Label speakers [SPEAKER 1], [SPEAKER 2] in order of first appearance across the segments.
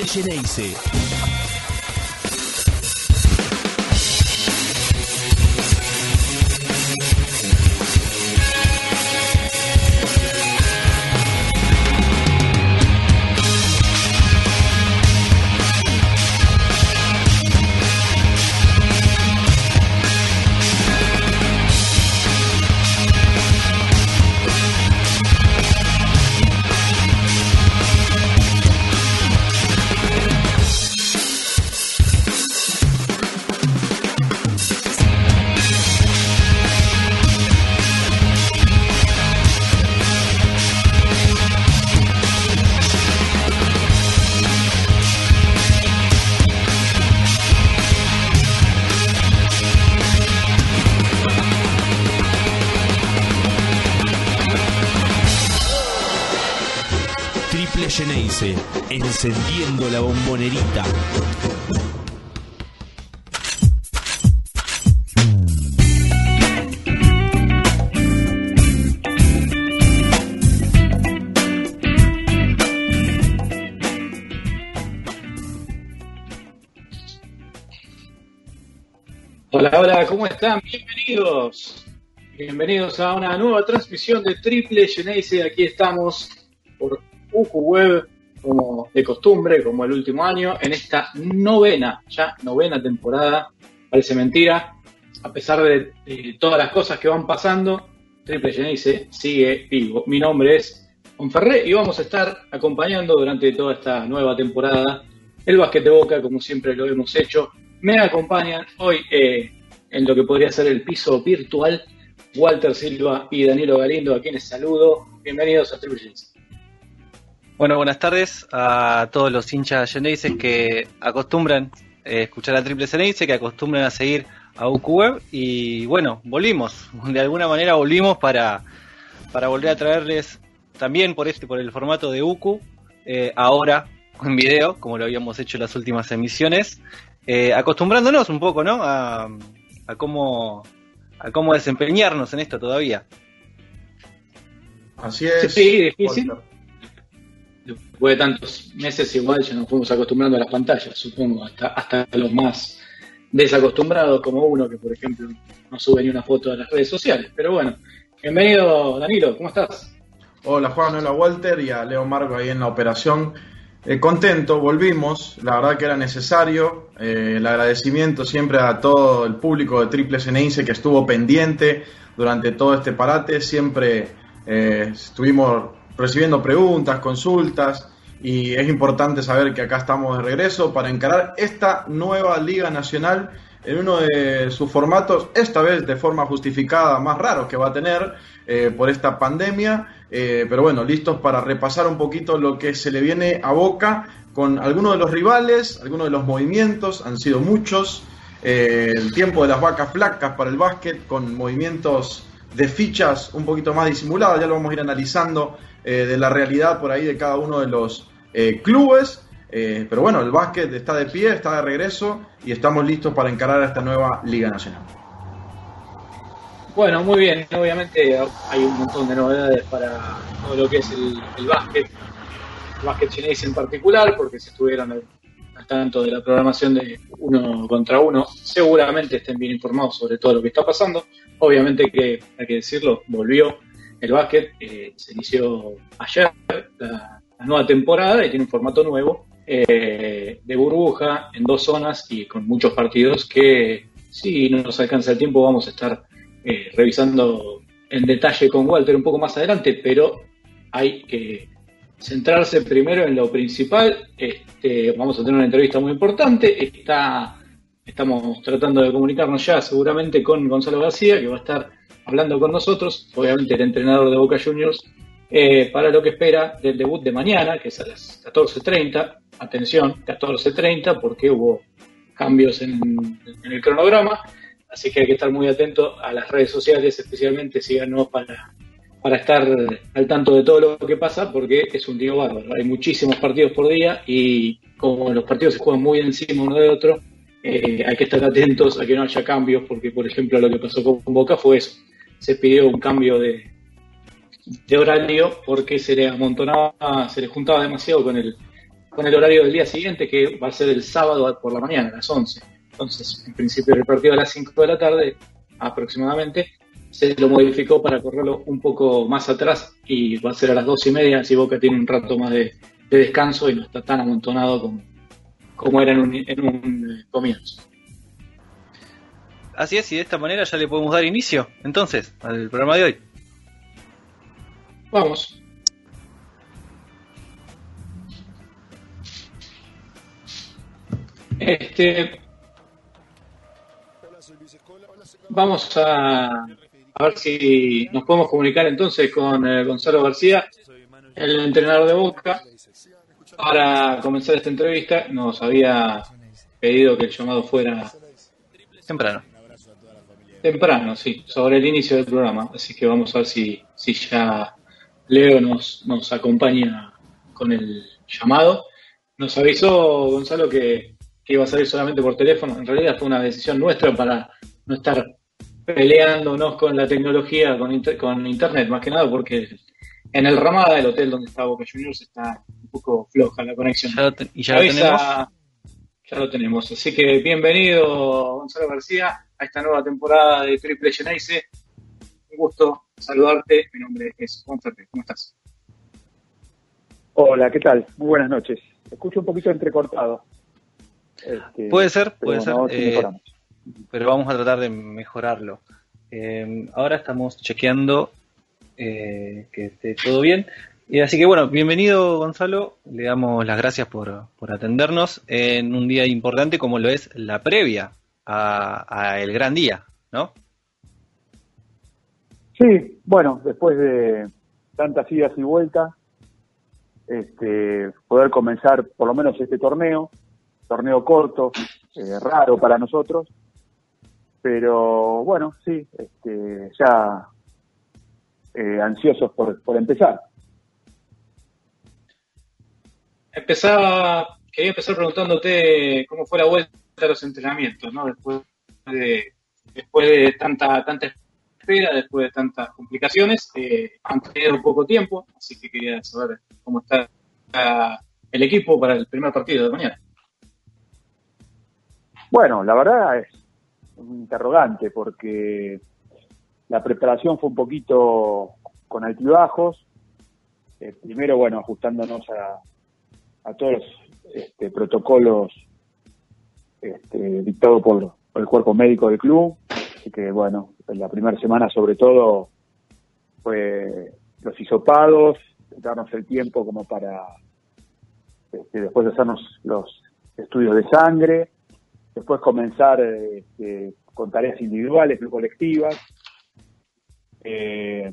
[SPEAKER 1] Triple Geneise. Encendiendo la bombonerita.
[SPEAKER 2] Hola, hola, ¿cómo están? Bienvenidos. Bienvenidos a una nueva transmisión de Triple Geneise. Aquí estamos por UQ como de costumbre, como el último año, en esta novena, ya novena temporada. Parece mentira. A pesar de, todas las cosas que van pasando, Triple Geneise sigue vivo. Mi nombre es Onferré y vamos a estar acompañando durante toda esta nueva temporada el básquet Boca, como siempre lo hemos hecho. Me acompañan hoy eh, en lo que podría ser el piso virtual Walter Silva y Danilo Galindo, a quienes saludo. Bienvenidos a Triple Geneise.
[SPEAKER 3] Bueno, buenas tardes a todos los hinchas Genesis que acostumbran eh, escuchar a Triple Genesis, que acostumbran a seguir a UQ Web. Y bueno, volvimos, de alguna manera volvimos para, para volver a traerles también por este, por el formato de UQ, eh, ahora en video, como lo habíamos hecho en las últimas emisiones, eh, acostumbrándonos un poco, ¿no? A, a cómo a cómo desempeñarnos en esto todavía.
[SPEAKER 4] Así es.
[SPEAKER 2] Sí, difícil. Después de tantos meses igual ya nos fuimos acostumbrando a las pantallas, supongo, hasta, hasta los más desacostumbrados como uno que por ejemplo no sube ni una foto a las redes sociales. Pero bueno, bienvenido Danilo, ¿cómo estás?
[SPEAKER 4] Hola Juan, hola Walter y a Leo Marco ahí en la operación. Eh, contento, volvimos, la verdad que era necesario. Eh, el agradecimiento siempre a todo el público de Triple Ceneice que estuvo pendiente durante todo este parate. Siempre eh, estuvimos recibiendo preguntas, consultas y es importante saber que acá estamos de regreso para encarar esta nueva Liga Nacional en uno de sus formatos, esta vez de forma justificada, más raro que va a tener eh, por esta pandemia, eh, pero bueno, listos para repasar un poquito lo que se le viene a boca con algunos de los rivales, algunos de los movimientos, han sido muchos, eh, el tiempo de las vacas flacas para el básquet, con movimientos de fichas un poquito más disimuladas, ya lo vamos a ir analizando eh, de la realidad por ahí de cada uno de los eh, clubes. Eh, pero bueno, el básquet está de pie, está de regreso y estamos listos para encarar a esta nueva Liga Nacional.
[SPEAKER 2] Bueno, muy bien. Obviamente hay un montón de novedades para todo lo que es el, básquet, el básquet chinés en particular, porque si estuvieran al, al tanto de la programación de uno contra uno, seguramente estén bien informados sobre todo lo que está pasando. Obviamente que, hay que decirlo, volvió el básquet, eh, se inició ayer la, nueva temporada y tiene un formato nuevo eh, de burbuja en dos zonas y con muchos partidos que si no nos alcanza el tiempo vamos a estar eh, revisando en detalle con Walter un poco más adelante, pero hay que centrarse primero en lo principal. Este, vamos a tener una entrevista muy importante. Está, estamos tratando de comunicarnos ya seguramente con Gonzalo García, que va a estar hablando con nosotros, obviamente el entrenador de Boca Juniors, eh, para lo que espera del debut de mañana, que es a las 14.30. Atención, 14.30, porque hubo cambios en, el cronograma, así que hay que estar muy atento a las redes sociales, especialmente síganos para, para estar al tanto de todo lo que pasa, porque es un lío bárbaro. Hay muchísimos partidos por día y como los partidos se juegan muy encima uno de otro, eh, hay que estar atentos a que no haya cambios, porque por ejemplo lo que pasó con Boca fue eso. Se pidió un cambio de, de horario porque se le amontonaba, se le juntaba demasiado con el con el horario del día siguiente, que va a ser el sábado por la mañana, a las 11. Entonces, en principio el partido a las 5 de la tarde aproximadamente, se lo modificó para correrlo un poco más atrás y va a ser a las 2 y media, así Boca tiene un rato más de, descanso y no está tan amontonado como, como era en un, en un eh, comienzo.
[SPEAKER 3] Así es, y de esta manera ya le podemos dar inicio, entonces, al programa de hoy.
[SPEAKER 2] Vamos. Este, vamos a, ver si nos podemos comunicar entonces con eh, Gonzalo García, el entrenador de Boca, para comenzar esta entrevista. Nos había pedido que el llamado fuera
[SPEAKER 3] temprano.
[SPEAKER 2] Temprano, sí, sobre el inicio del programa. Así que vamos a ver si, si ya Leo nos, nos acompaña con el llamado. Nos avisó Gonzalo que iba a salir solamente por teléfono. En realidad fue una decisión nuestra para no estar peleándonos con la tecnología, con, con internet, más que nada porque en el Ramada del hotel donde está Boca Juniors está un poco floja la conexión.
[SPEAKER 3] ¿Y ya lo tenemos?
[SPEAKER 2] Ya lo tenemos. Así que bienvenido, Gonzalo García, a esta nueva temporada de Triple Geneise. Un gusto saludarte. Mi nombre es Juan Ferrer. ¿Cómo estás?
[SPEAKER 5] Hola, ¿qué tal? Muy buenas noches. Escucho un poquito entrecortado.
[SPEAKER 3] Este, puede ser, puede ser. Eh, pero vamos a tratar de mejorarlo. Eh, ahora estamos chequeando eh, que esté todo bien. Y así que bueno, bienvenido Gonzalo, le damos las gracias por, atendernos en un día importante como lo es la previa a, el gran día, ¿no?
[SPEAKER 5] Sí, bueno, después de tantas idas y vueltas, este, poder comenzar por lo menos este torneo, torneo corto, eh, raro para nosotros, pero bueno, sí, este, ya eh, ansiosos por, por empezar.
[SPEAKER 2] Empezaba, quería empezar preguntándote cómo fue la vuelta a los entrenamientos, ¿no? Después de, después de tanta, tanta espera, después de tantas complicaciones, eh, han tenido poco tiempo, así que quería saber cómo está el equipo para el primer partido de mañana.
[SPEAKER 5] Bueno, la verdad es un interrogante porque la preparación fue un poquito con altibajos. Eh, primero, bueno, ajustándonos a, a todos los este, protocolos este, dictados por, el cuerpo médico del club. Así que, bueno, en la primera semana sobre todo fue los hisopados, darnos el tiempo como para, este, después de hacernos los estudios de sangre, después comenzar este, con tareas individuales, colectivas. Eh,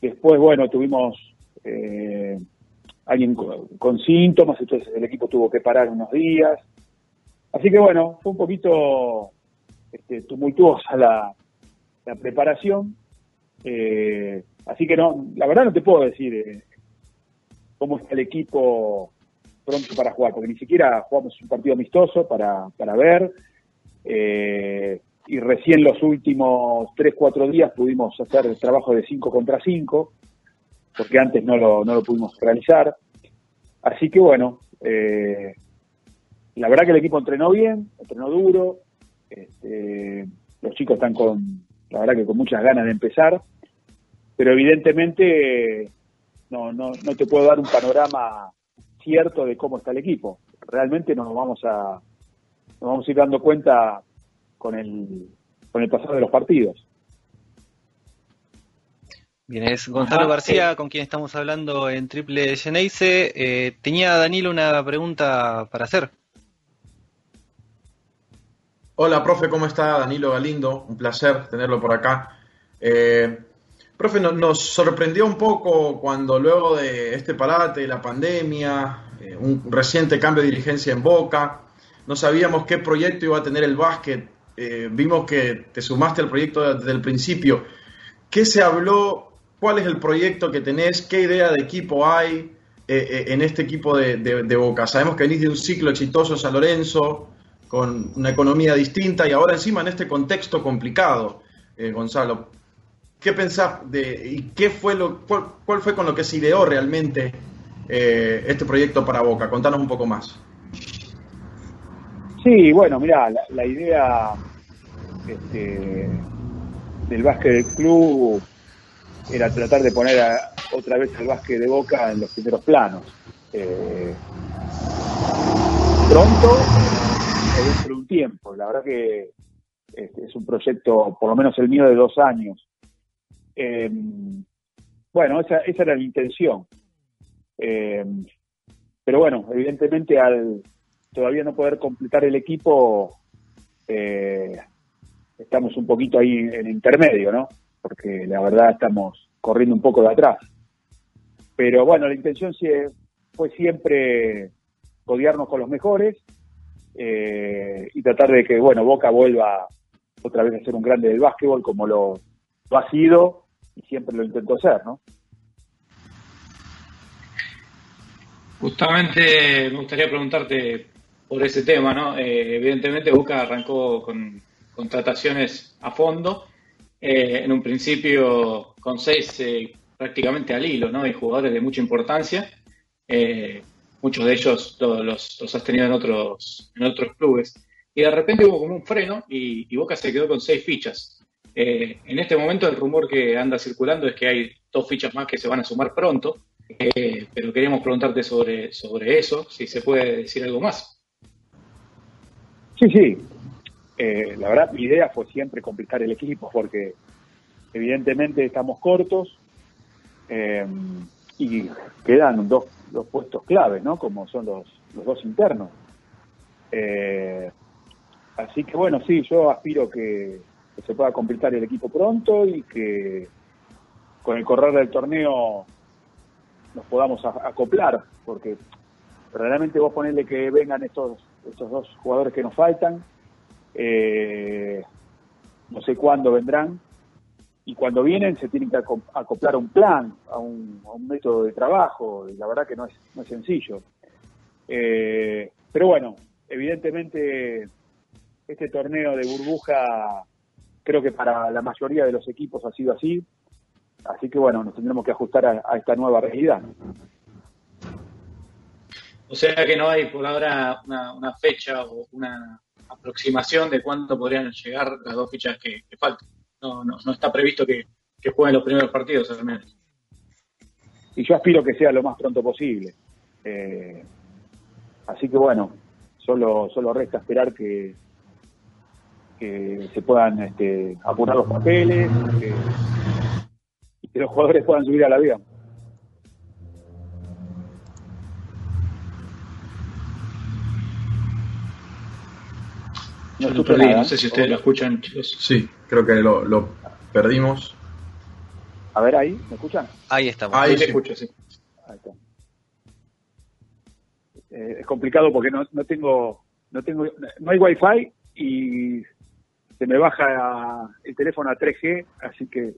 [SPEAKER 5] después, bueno, tuvimos eh, alguien con, síntomas, entonces el equipo tuvo que parar unos días. Así que bueno, fue un poquito este, tumultuosa la, preparación. Eh, así que no, la verdad no te puedo decir cómo está el equipo pronto para jugar, porque ni siquiera jugamos un partido amistoso para, para ver. Eh, y recién los últimos 3, 4 días pudimos hacer el trabajo de 5 contra 5, porque antes no lo, no lo pudimos realizar. Así que bueno, eh, la verdad que el equipo entrenó bien, entrenó duro, este, los chicos están con, la verdad que con muchas ganas de empezar, pero evidentemente no, no, no te puedo dar un panorama cierto de cómo está el equipo. Realmente nos vamos a, nos vamos a ir dando cuenta con el, con el pasar de los partidos.
[SPEAKER 3] Bien, es Gonzalo García con quien estamos hablando en Triple Geneise. Eh, tenía Danilo una pregunta para hacer.
[SPEAKER 4] Hola, profe, ¿cómo está? Danilo Galindo, un placer tenerlo por acá. Eh, profe, nos sorprendió un poco cuando luego de este parate, la pandemia, eh, un reciente cambio de dirigencia en Boca, no sabíamos qué proyecto iba a tener el básquet. Eh, vimos que te sumaste al proyecto desde el principio. ¿Qué se habló? ¿Cuál es el proyecto que tenés? ¿Qué idea de equipo hay eh, en este equipo de, Boca? Sabemos que venís de un ciclo exitoso San Lorenzo, con una economía distinta y ahora encima en este contexto complicado, Gonzalo. ¿Qué pensás de y qué fue lo cuál, fue con lo que se ideó realmente eh, este proyecto para Boca. Contanos un poco más.
[SPEAKER 5] Sí, bueno, mira, la, idea este, del básquet del club era tratar de poner otra vez el básquet de Boca en los primeros planos. Eh, pronto o dentro de un tiempo. La verdad que este, es un proyecto, por lo menos el mío, de dos años. Eh, bueno, esa, esa, era la intención. Eh, pero bueno, evidentemente al todavía no poder completar el equipo, eh, estamos un poquito ahí en intermedio, ¿no? Porque la verdad estamos corriendo un poco de atrás. Pero bueno, la intención fue siempre codiarnos con los mejores eh, y tratar de que, bueno, Boca vuelva otra vez a ser un grande del básquetbol como lo, ha sido y siempre lo intentó ser, ¿no?
[SPEAKER 2] Justamente me gustaría preguntarte por ese tema, ¿no? Eh, evidentemente Boca arrancó con contrataciones a fondo, eh, en un principio con seis prácticamente al hilo, ¿no? Y jugadores de mucha importancia. Muchos de ellos los, los, has tenido en otros, en otros clubes. Y de repente hubo como un freno y, Boca se quedó con seis fichas. Eh, en este momento el rumor que anda circulando es que hay dos fichas más que se van a sumar pronto, eh, pero queríamos preguntarte sobre, sobre eso, si se puede decir algo más.
[SPEAKER 5] Sí, sí. Eh, la verdad, mi idea fue siempre complicar el equipo porque evidentemente estamos cortos y quedan dos los puestos claves, ¿no? Como son los, los dos internos. Eh, así que bueno, sí, yo aspiro que, se pueda completar el equipo pronto y que con el correr del torneo nos podamos acoplar, porque realmente vos ponerle que vengan estos, estos dos jugadores que nos faltan, eh, no sé cuándo vendrán, y cuando vienen se tienen que acoplar a un plan, a un, método de trabajo, y la verdad que no es, no es sencillo. Eh, pero bueno, evidentemente este torneo de burbuja creo que para la mayoría de los equipos ha sido así, así que bueno, nos tendremos que ajustar a, esta nueva realidad.
[SPEAKER 2] O sea que no hay por ahora una, fecha o una aproximación de cuándo podrían llegar las dos fichas que faltan no, no, no está previsto que, jueguen los primeros partidos al menos.
[SPEAKER 5] Y yo aspiro que sea lo más pronto posible. Eh, así que bueno, solo, solo resta esperar que, que se puedan este, apurar los papeles y que los jugadores puedan subir a la vida.
[SPEAKER 2] No, no sé si ustedes lo escuchan, chicos.
[SPEAKER 4] Sí, creo que lo, perdimos.
[SPEAKER 5] A ver, ahí, ¿me escuchan?
[SPEAKER 3] Ahí estamos.
[SPEAKER 2] Ahí se escucha, sí. Ahí está.
[SPEAKER 5] Eh, es complicado porque no, no tengo, no tengo, no hay wifi y se me baja el teléfono a 3G, así que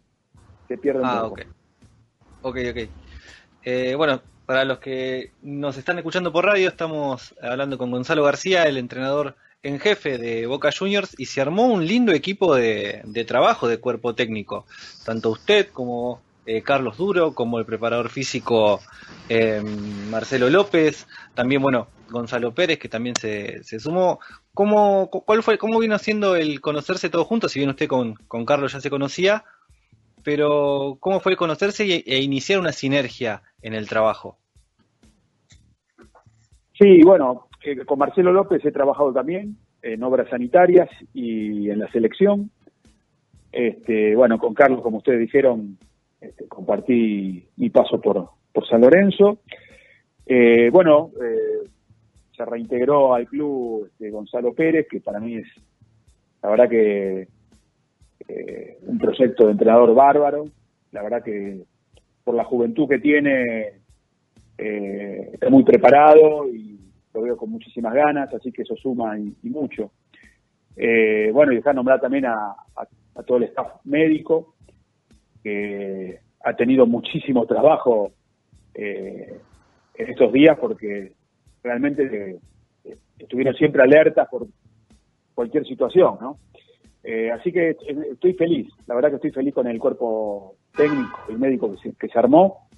[SPEAKER 5] se pierde un ah, poco.
[SPEAKER 3] Ok, ok, ok. Eh, bueno, para los que nos están escuchando por radio, estamos hablando con Gonzalo García, el entrenador en jefe de Boca Juniors y se armó un lindo equipo de, trabajo de cuerpo técnico. Tanto usted como eh, Carlos Duro, como el preparador físico em, Marcelo López, también, bueno, Gonzalo Pérez, que también se, se sumó. ¿Cómo, cuál fue, ¿Cómo vino siendo el conocerse todos juntos? Si bien usted con, con Carlos ya se conocía, pero ¿cómo fue el conocerse e iniciar una sinergia en el trabajo?
[SPEAKER 5] Sí, bueno, eh, con Marcelo López he trabajado también en obras sanitarias y en la selección. Este, bueno, con Carlos, como ustedes dijeron, este, compartí mi paso por, por San Lorenzo. Eh, bueno, eh, se reintegró al club este, Gonzalo Pérez, que para mí es, la verdad que un proyecto de entrenador bárbaro. La verdad que por la juventud que tiene, está muy preparado y lo veo con muchísimas ganas, así que eso suma y, mucho. Eh, bueno, y dejar nombrar también a, todo el staff médico, que ha tenido muchísimo trabajo eh, en estos días porque realmente eh, estuvieron siempre alertas por cualquier situación, ¿no? así que estoy feliz, la verdad que estoy feliz con el cuerpo técnico y médico que se, que se armó.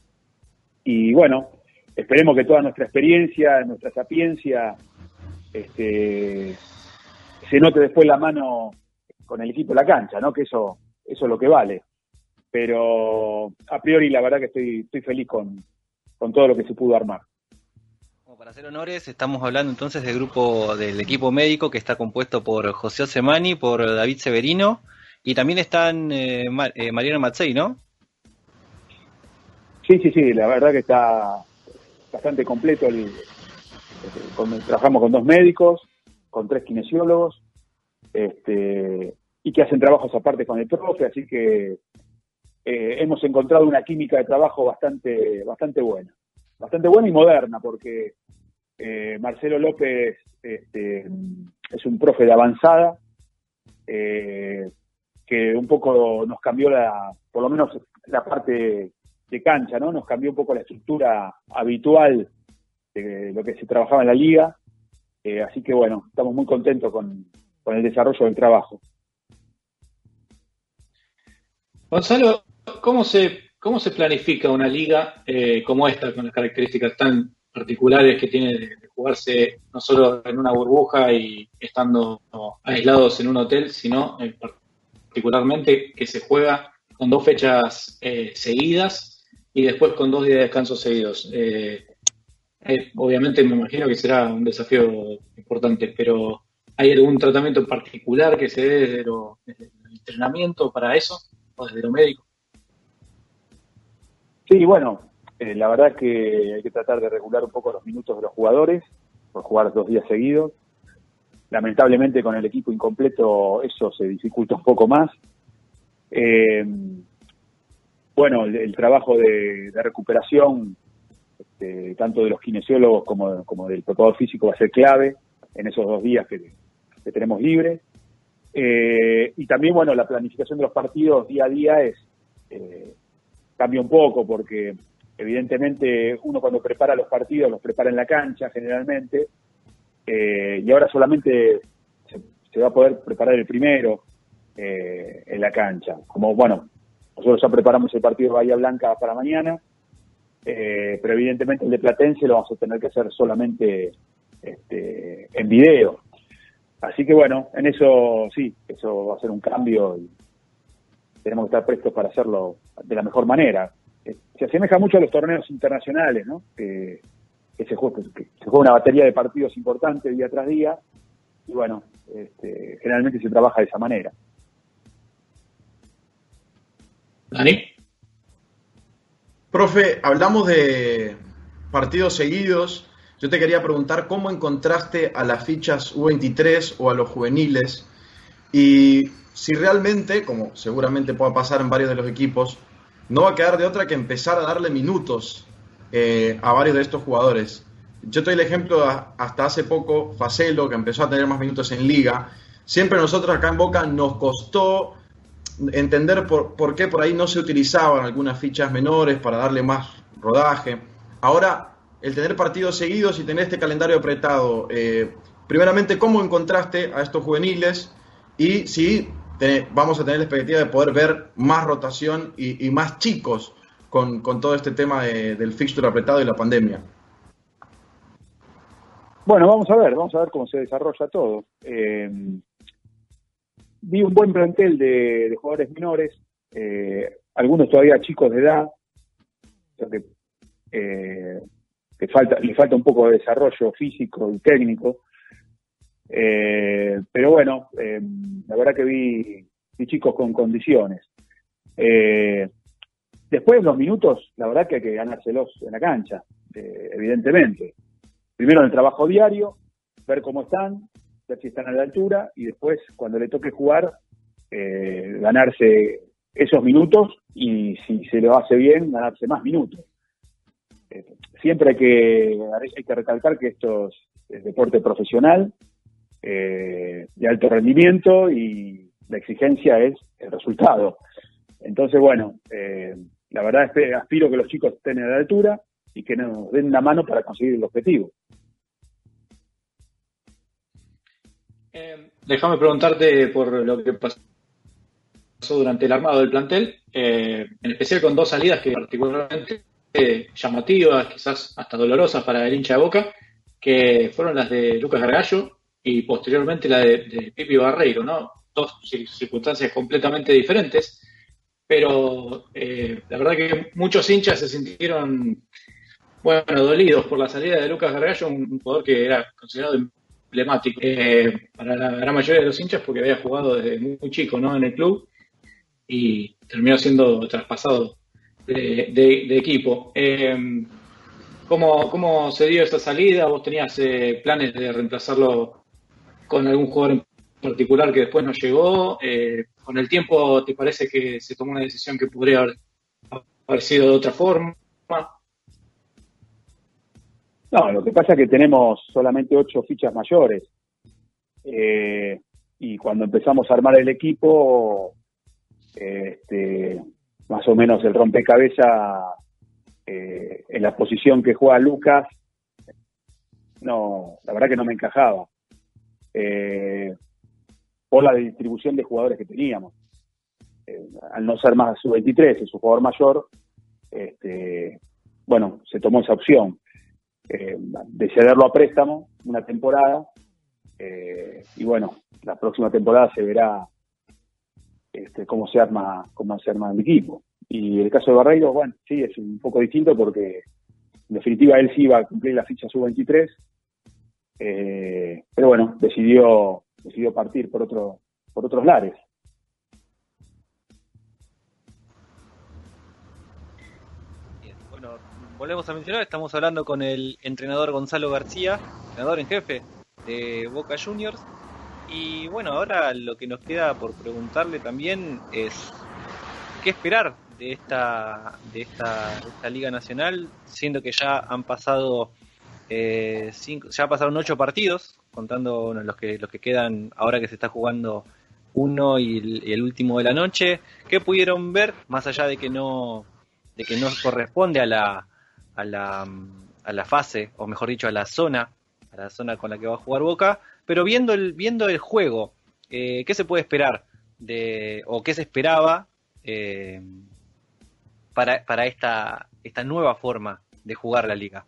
[SPEAKER 5] Y bueno, esperemos que toda nuestra experiencia, nuestra sapiencia, este, se note después la mano con el equipo en la cancha, ¿no? Que eso, eso es lo que vale. Pero a priori la verdad que estoy, estoy feliz con, con todo lo que se pudo armar.
[SPEAKER 3] para hacer honores, estamos hablando entonces del grupo del equipo médico que está compuesto por José Osemani, por David Severino y también están eh, eh Mariano Mazzei, ¿no?
[SPEAKER 5] Sí, sí, sí, la verdad que está bastante completo. El, trabajamos con dos médicos, con tres kinesiólogos, este, y que hacen trabajos aparte con el profe, así que eh, hemos encontrado una química de trabajo bastante, bastante buena. Bastante buena y moderna, porque eh, Marcelo López este, es un profe de avanzada, eh, que un poco nos cambió la, por lo menos la parte de cancha, ¿no? Nos cambió un poco la estructura habitual de lo que se trabajaba en la liga. Eh, así que bueno, estamos muy contentos con, el desarrollo del trabajo.
[SPEAKER 2] Gonzalo, ¿cómo se, cómo se planifica una liga eh, como esta, con las características tan particulares que tiene de, jugarse no solo en una burbuja y estando aislados en un hotel, sino eh, particularmente que se juega con dos fechas seguidas y después con dos días de descanso seguidos. Eh, eh, obviamente me imagino que será un desafío importante, pero ¿hay algún tratamiento particular que se dé desde, el entrenamiento para eso o desde lo médico?
[SPEAKER 5] Sí, bueno, eh, la verdad que hay que tratar de regular un poco los minutos de los jugadores, por jugar dos días seguidos. Lamentablemente con el equipo incompleto eso se dificulta un poco más. Bueno, el, trabajo de, recuperación, este, tanto de los kinesiólogos como, del preparador físico, va a ser clave en esos dos días que, tenemos libres. Eh, y también, bueno, la planificación de los partidos día a día es eh, cambia un poco porque evidentemente uno cuando prepara los partidos los prepara en la cancha generalmente eh, y ahora solamente se, va a poder preparar el primero en la cancha. Como, bueno, nosotros ya preparamos el partido de Bahía Blanca para mañana, eh, pero evidentemente el de Platense lo vamos a tener que hacer solamente este, en video. Así que bueno, en eso sí, eso va a ser un cambio y tenemos que estar prestos para hacerlo de la mejor manera. Eh, se asemeja mucho a los torneos internacionales, ¿no? Que, se, juega, que se juega una batería de partidos importantes día tras día y bueno, este, generalmente se trabaja de esa manera.
[SPEAKER 2] Dani.
[SPEAKER 4] Profe, hablamos de partidos seguidos. Yo te quería preguntar cómo encontraste a las fichas U23 o a los juveniles y si realmente, como seguramente pueda pasar en varios de los equipos, no va a quedar de otra que empezar a darle minutos eh, a varios de estos jugadores. Yo te doy el ejemplo hasta hace poco, Facelo, que empezó a tener más minutos en liga. Siempre nosotros acá en Boca nos costó entender por, por, qué por ahí no se utilizaban algunas fichas menores para darle más rodaje. Ahora, el tener partidos seguidos y tener este calendario apretado, eh, primeramente, ¿cómo encontraste a estos juveniles? Y si vamos a tener la expectativa de poder ver más rotación y, más chicos con, todo este tema del fixture apretado y la pandemia.
[SPEAKER 5] Bueno, vamos a ver, vamos a ver cómo se desarrolla todo. Eh, vi un buen plantel de, jugadores menores, eh, algunos todavía chicos de edad, que, eh, falta, le falta un poco de desarrollo físico y técnico. Eh, pero bueno, la verdad que vi, chicos con condiciones. después los minutos, la verdad que hay que ganárselos en la cancha, evidentemente. Primero en el trabajo diario, ver cómo están, ver si están a la altura y después, cuando le toque jugar, eh, ganarse esos minutos y si se lo hace bien, ganarse más minutos. Eh, siempre hay que, hay que recalcar que esto es, deporte profesional, eh, de alto rendimiento y la exigencia es el resultado. Entonces, bueno, la verdad es que aspiro que los chicos estén a la altura y que nos den la mano para conseguir el objetivo.
[SPEAKER 2] Eh, déjame preguntarte por lo que pasó durante el armado del plantel, eh, en especial con dos salidas que particularmente llamativas, quizás hasta dolorosas para el hincha de Boca, que fueron las de Lucas Gargallo y posteriormente la de, de Pipi Barreiro, ¿no? Dos circunstancias completamente diferentes, pero eh, la verdad que muchos hinchas se sintieron, bueno, dolidos por la salida de Lucas Gargallo, un, jugador que era considerado emblemático eh, para la gran mayoría de los hinchas porque había jugado desde muy, chico, ¿no? En el club y terminó siendo traspasado de, equipo. Eh, ¿cómo, ¿Cómo se dio esa salida? ¿Vos tenías eh, planes de reemplazarlo con algún jugador en particular que después no llegó? Eh, ¿Con el tiempo te parece que se tomó una decisión que podría haber, sido de otra forma?
[SPEAKER 5] No, lo que pasa es que tenemos solamente ocho fichas mayores. y cuando empezamos a armar el equipo, este, más o menos el rompecabezas eh, en la posición que juega Lucas, no, la verdad que no me encajaba. Eh, por la distribución de jugadores que teníamos. Eh, al no ser más sub-23, es un jugador mayor, este, bueno, se tomó esa opción de cederlo a préstamo una temporada y bueno, la próxima temporada se verá este, cómo se arma cómo se arma el equipo. Y el caso de Barreiro, bueno, sí, es un poco distinto porque en definitiva él sí iba a cumplir la ficha sub-23, eh, pero bueno, decidió decidió partir por otro por otros lares.
[SPEAKER 3] Volvemos a mencionar, estamos hablando con el entrenador Gonzalo García, entrenador en jefe de Boca Juniors, y bueno, ahora lo que nos queda por preguntarle también es qué esperar de esta, de esta, esta Liga Nacional, siendo que ya han pasado eh, cinco, ya pasaron ocho partidos, contando los que los que quedan ahora que se está jugando uno y el, último de la noche. ¿Qué pudieron ver más allá de que no de que no corresponde a la a la a la fase o mejor dicho a la zona a la zona con la que va a jugar Boca? Pero viendo el, viendo el juego, eh, ¿qué se puede esperar de, o qué se esperaba eh, para, para esta, esta nueva forma de jugar la liga?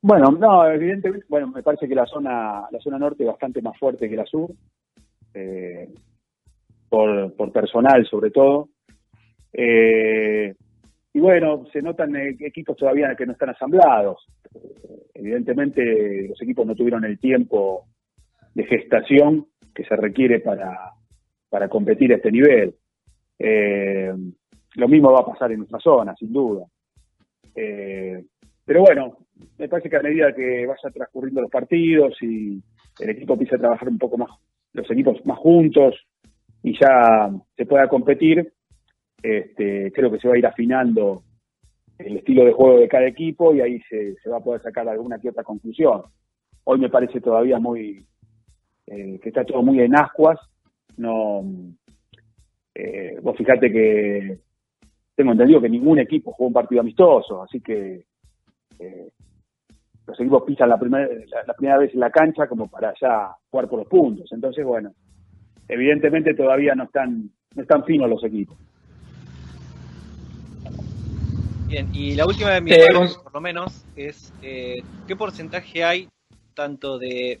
[SPEAKER 5] Bueno, no, evidentemente, bueno, me parece que la zona, la zona norte es bastante más fuerte que la sur, eh, por, por personal sobre todo. Y bueno, se notan equipos todavía que no están asamblados. Evidentemente los equipos no tuvieron el tiempo de gestación que se requiere para, para competir a este nivel. Eh, lo mismo va a pasar en nuestra zona, sin duda. Eh, pero bueno, me parece que a medida que vaya transcurriendo los partidos y el equipo empiece a trabajar un poco más, los equipos más juntos y ya se pueda competir, este, creo que se va a ir afinando el estilo de juego de cada equipo y ahí se, va a poder sacar alguna que otra conclusión. Hoy me parece todavía muy, eh, que está todo muy en ascuas. No, eh, vos fijate que tengo entendido que ningún equipo jugó un partido amistoso, así que eh, los equipos pisan la, primera la, primera vez en la cancha como para ya jugar por los puntos. Entonces, bueno, evidentemente todavía no están, no están finos los equipos.
[SPEAKER 3] Bien, y la última de mis preguntas, por lo menos, es eh, ¿qué porcentaje hay tanto de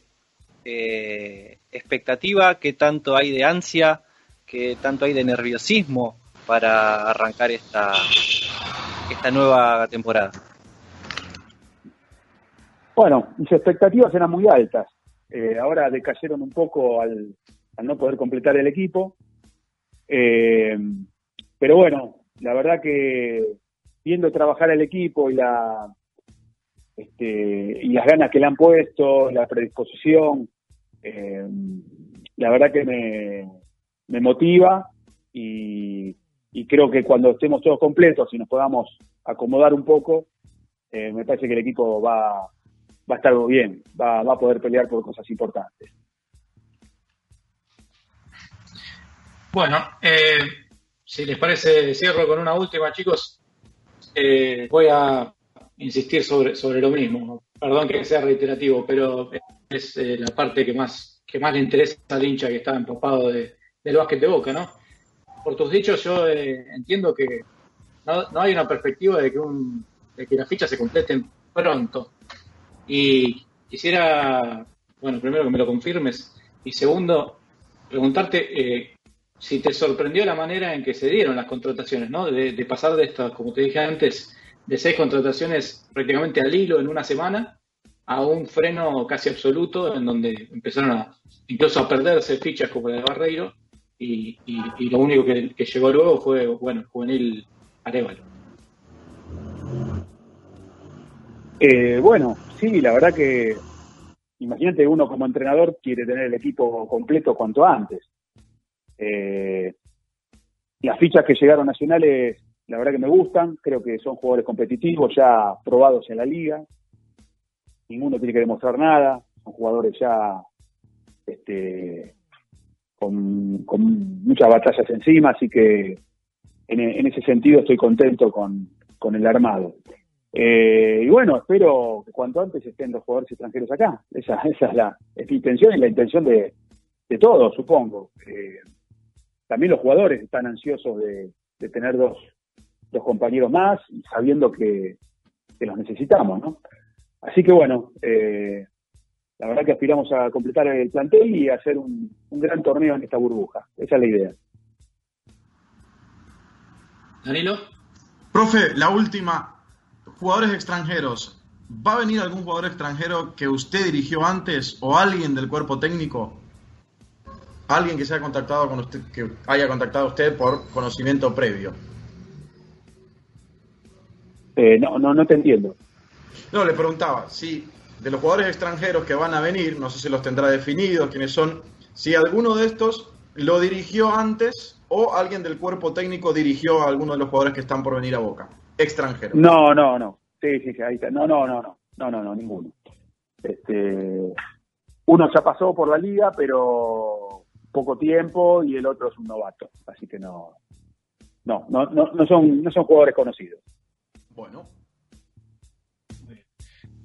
[SPEAKER 3] eh, expectativa, qué tanto hay de ansia, qué tanto hay de nerviosismo para arrancar esta, esta nueva temporada?
[SPEAKER 5] Bueno, mis expectativas eran muy altas. Eh, ahora decayeron un poco al, al, no poder completar el equipo. pero bueno, la verdad que viendo trabajar el equipo y la este, y las ganas que le han puesto, la predisposición, eh, la verdad que me, me motiva y, creo que cuando estemos todos completos y nos podamos acomodar un poco, eh, me parece que el equipo va, va a estar bien, va, va a poder pelear por cosas importantes.
[SPEAKER 2] Bueno, eh, si les parece, cierro con una última, chicos. Eh, voy a insistir sobre, sobre lo mismo. Perdón que sea reiterativo, pero es eh, la parte que más, que más le interesa al hincha que está empapado de, del básquet de Boca, ¿no? Por tus dichos, yo eh, entiendo que no, no hay una perspectiva de que, un, de que las fichas se completen pronto. Y quisiera, bueno, primero que me lo confirmes, y segundo, preguntarte si te sorprendió la manera en que se dieron las contrataciones, ¿no? De, de pasar de estas, como te dije antes, de seis contrataciones prácticamente al hilo en una semana a un freno casi absoluto en donde empezaron a incluso a perderse fichas como la de Barreiro y, lo único que, llegó luego fue bueno juvenil Arevalo.
[SPEAKER 5] Eh, bueno, sí, la verdad que imagínate uno como entrenador quiere tener el equipo completo cuanto antes. Eh, las fichas que llegaron nacionales, la verdad que me gustan, creo que son jugadores competitivos, ya probados en la liga. Ninguno tiene que demostrar nada, son jugadores ya este, con, muchas batallas encima, así que en, en ese sentido estoy contento con, con el armado. Eh, y bueno, espero que cuanto antes estén los jugadores extranjeros acá. Esa, esa es, la, es mi intención y la intención de, de todos, supongo. Eh, también los jugadores están ansiosos de, de tener dos, dos compañeros más, y sabiendo que, que los necesitamos, ¿no? Así que bueno, eh, la verdad que aspiramos a completar el plantel y hacer un, un gran torneo en esta burbuja. Esa es la idea.
[SPEAKER 2] Danilo,
[SPEAKER 4] Profe, la última. Jugadores extranjeros. ¿Va a venir algún jugador extranjero que usted dirigió antes o alguien del cuerpo técnico? Alguien que se haya contactado con usted, que haya contactado a usted por conocimiento previo.
[SPEAKER 5] Eh, no, no, no te entiendo.
[SPEAKER 4] No, le preguntaba si de los jugadores extranjeros que van a venir, no sé si los tendrá definidos, quiénes son, si alguno de estos lo dirigió antes o alguien del cuerpo técnico dirigió a alguno de los jugadores que están por venir a Boca. Extranjero.
[SPEAKER 5] No, no, no. Sí, sí, sí, ahí está. No, no, no, no. No, no, no, ninguno. Este, uno ya pasó por la liga, pero poco tiempo y el otro es un novato. Así que no. No, no, no, no son, no son jugadores conocidos.
[SPEAKER 4] Bueno,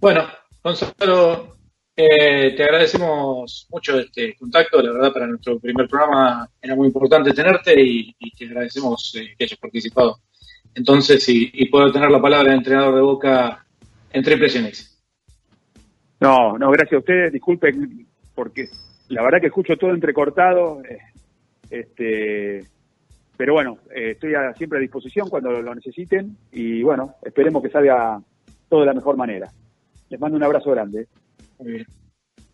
[SPEAKER 2] Bueno, Gonzalo, eh, te agradecemos mucho este contacto. La verdad, para nuestro primer programa era muy importante tenerte y, y te agradecemos eh, que hayas participado. Entonces, y, y puedo tener la palabra del entrenador de Boca en Triple.
[SPEAKER 5] No, no, gracias a ustedes. Disculpen, porque la verdad que escucho todo entrecortado. eh, este, pero bueno, eh, estoy a- siempre a disposición cuando lo necesiten y bueno, esperemos que salga todo de la mejor manera. Les mando un abrazo grande.
[SPEAKER 2] Muy bien.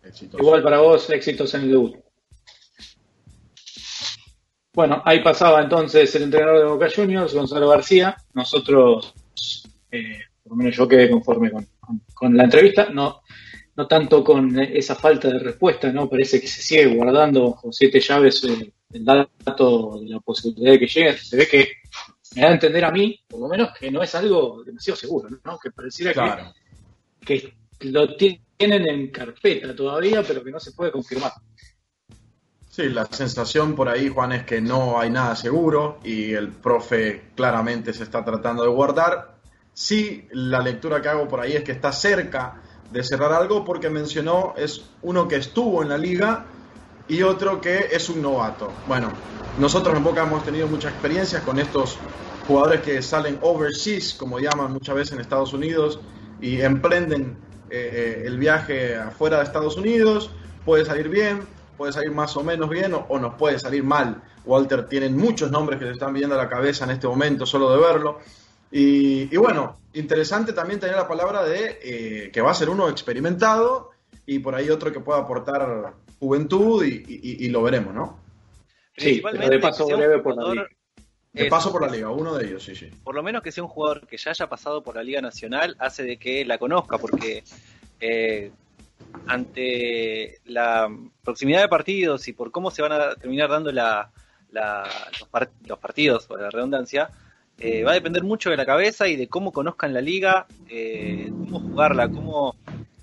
[SPEAKER 4] exitoso.
[SPEAKER 2] Igual para vos, éxitos en el debut. Bueno, ahí pasaba entonces el entrenador de Boca Juniors, Gonzalo García. Nosotros, eh, por lo menos yo quedé conforme con, con- con la entrevista, no, no tanto con esa falta de respuesta, ¿no? Parece que se sigue guardando bajo siete llaves el dato de la posibilidad de que llegue. Se ve que me da a entender a mí, por lo menos, que no es algo demasiado seguro, ¿no? Que pareciera que que lo tienen en carpeta todavía, pero que no se puede confirmar.
[SPEAKER 4] Sí, la sensación por ahí, Juan, es que no hay nada seguro y el profe claramente se está tratando de guardar. Sí, la lectura que hago por ahí es que está cerca de cerrar algo porque mencionó es uno que estuvo en la liga y otro que es un novato. Bueno, nosotros en Boca hemos tenido mucha experiencia con estos jugadores que salen overseas, como llaman muchas veces en Estados Unidos, y emprenden eh, eh, el viaje afuera de Estados Unidos. Puede salir bien, puede salir más o menos bien, o, o nos puede salir mal. Walter tienen muchos nombres que se están viendo a la cabeza en este momento, solo de verlo. Y, y bueno, interesante también tener la palabra de eh, que va a ser uno experimentado y por ahí otro que pueda aportar juventud y, y- y lo veremos, ¿no?
[SPEAKER 2] Sí, pero de paso breve por la liga.
[SPEAKER 4] De paso por la liga, uno de ellos, sí, sí.
[SPEAKER 3] por lo menos que sea un jugador que ya haya pasado por la Liga Nacional hace de que la conozca, porque eh, ante la proximidad de partidos y por cómo se van a terminar dando la, la- los, par- los partidos, por la redundancia, eh, va a depender mucho de la cabeza y de cómo conozcan la liga, eh, cómo jugarla, cómo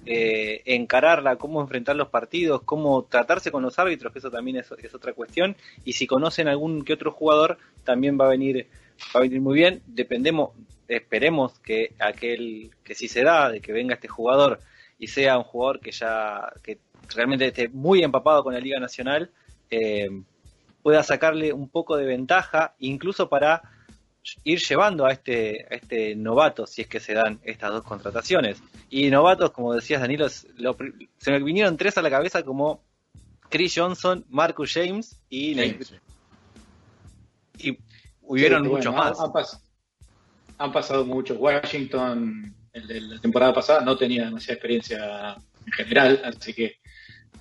[SPEAKER 3] eh, encararla, cómo enfrentar los partidos, cómo tratarse con los árbitros, que eso también es, otra cuestión, y si conocen algún que otro jugador, también va a venir, va a venir muy bien. Dependemos, esperemos que aquel que sí se da, de que venga este jugador y sea un jugador que ya, que realmente esté muy empapado con la Liga Nacional, eh, pueda sacarle un poco de ventaja, incluso para ir llevando a este, a este novato si es que se dan estas dos contrataciones. Y novatos, como decías Danilo, se me vinieron tres a la cabeza como Chris Johnson, Marcus James y Nate. Y hubieron muchos más.
[SPEAKER 2] Han, pasado muchos. Washington, el de la temporada pasada, no tenía demasiada experiencia en general, así que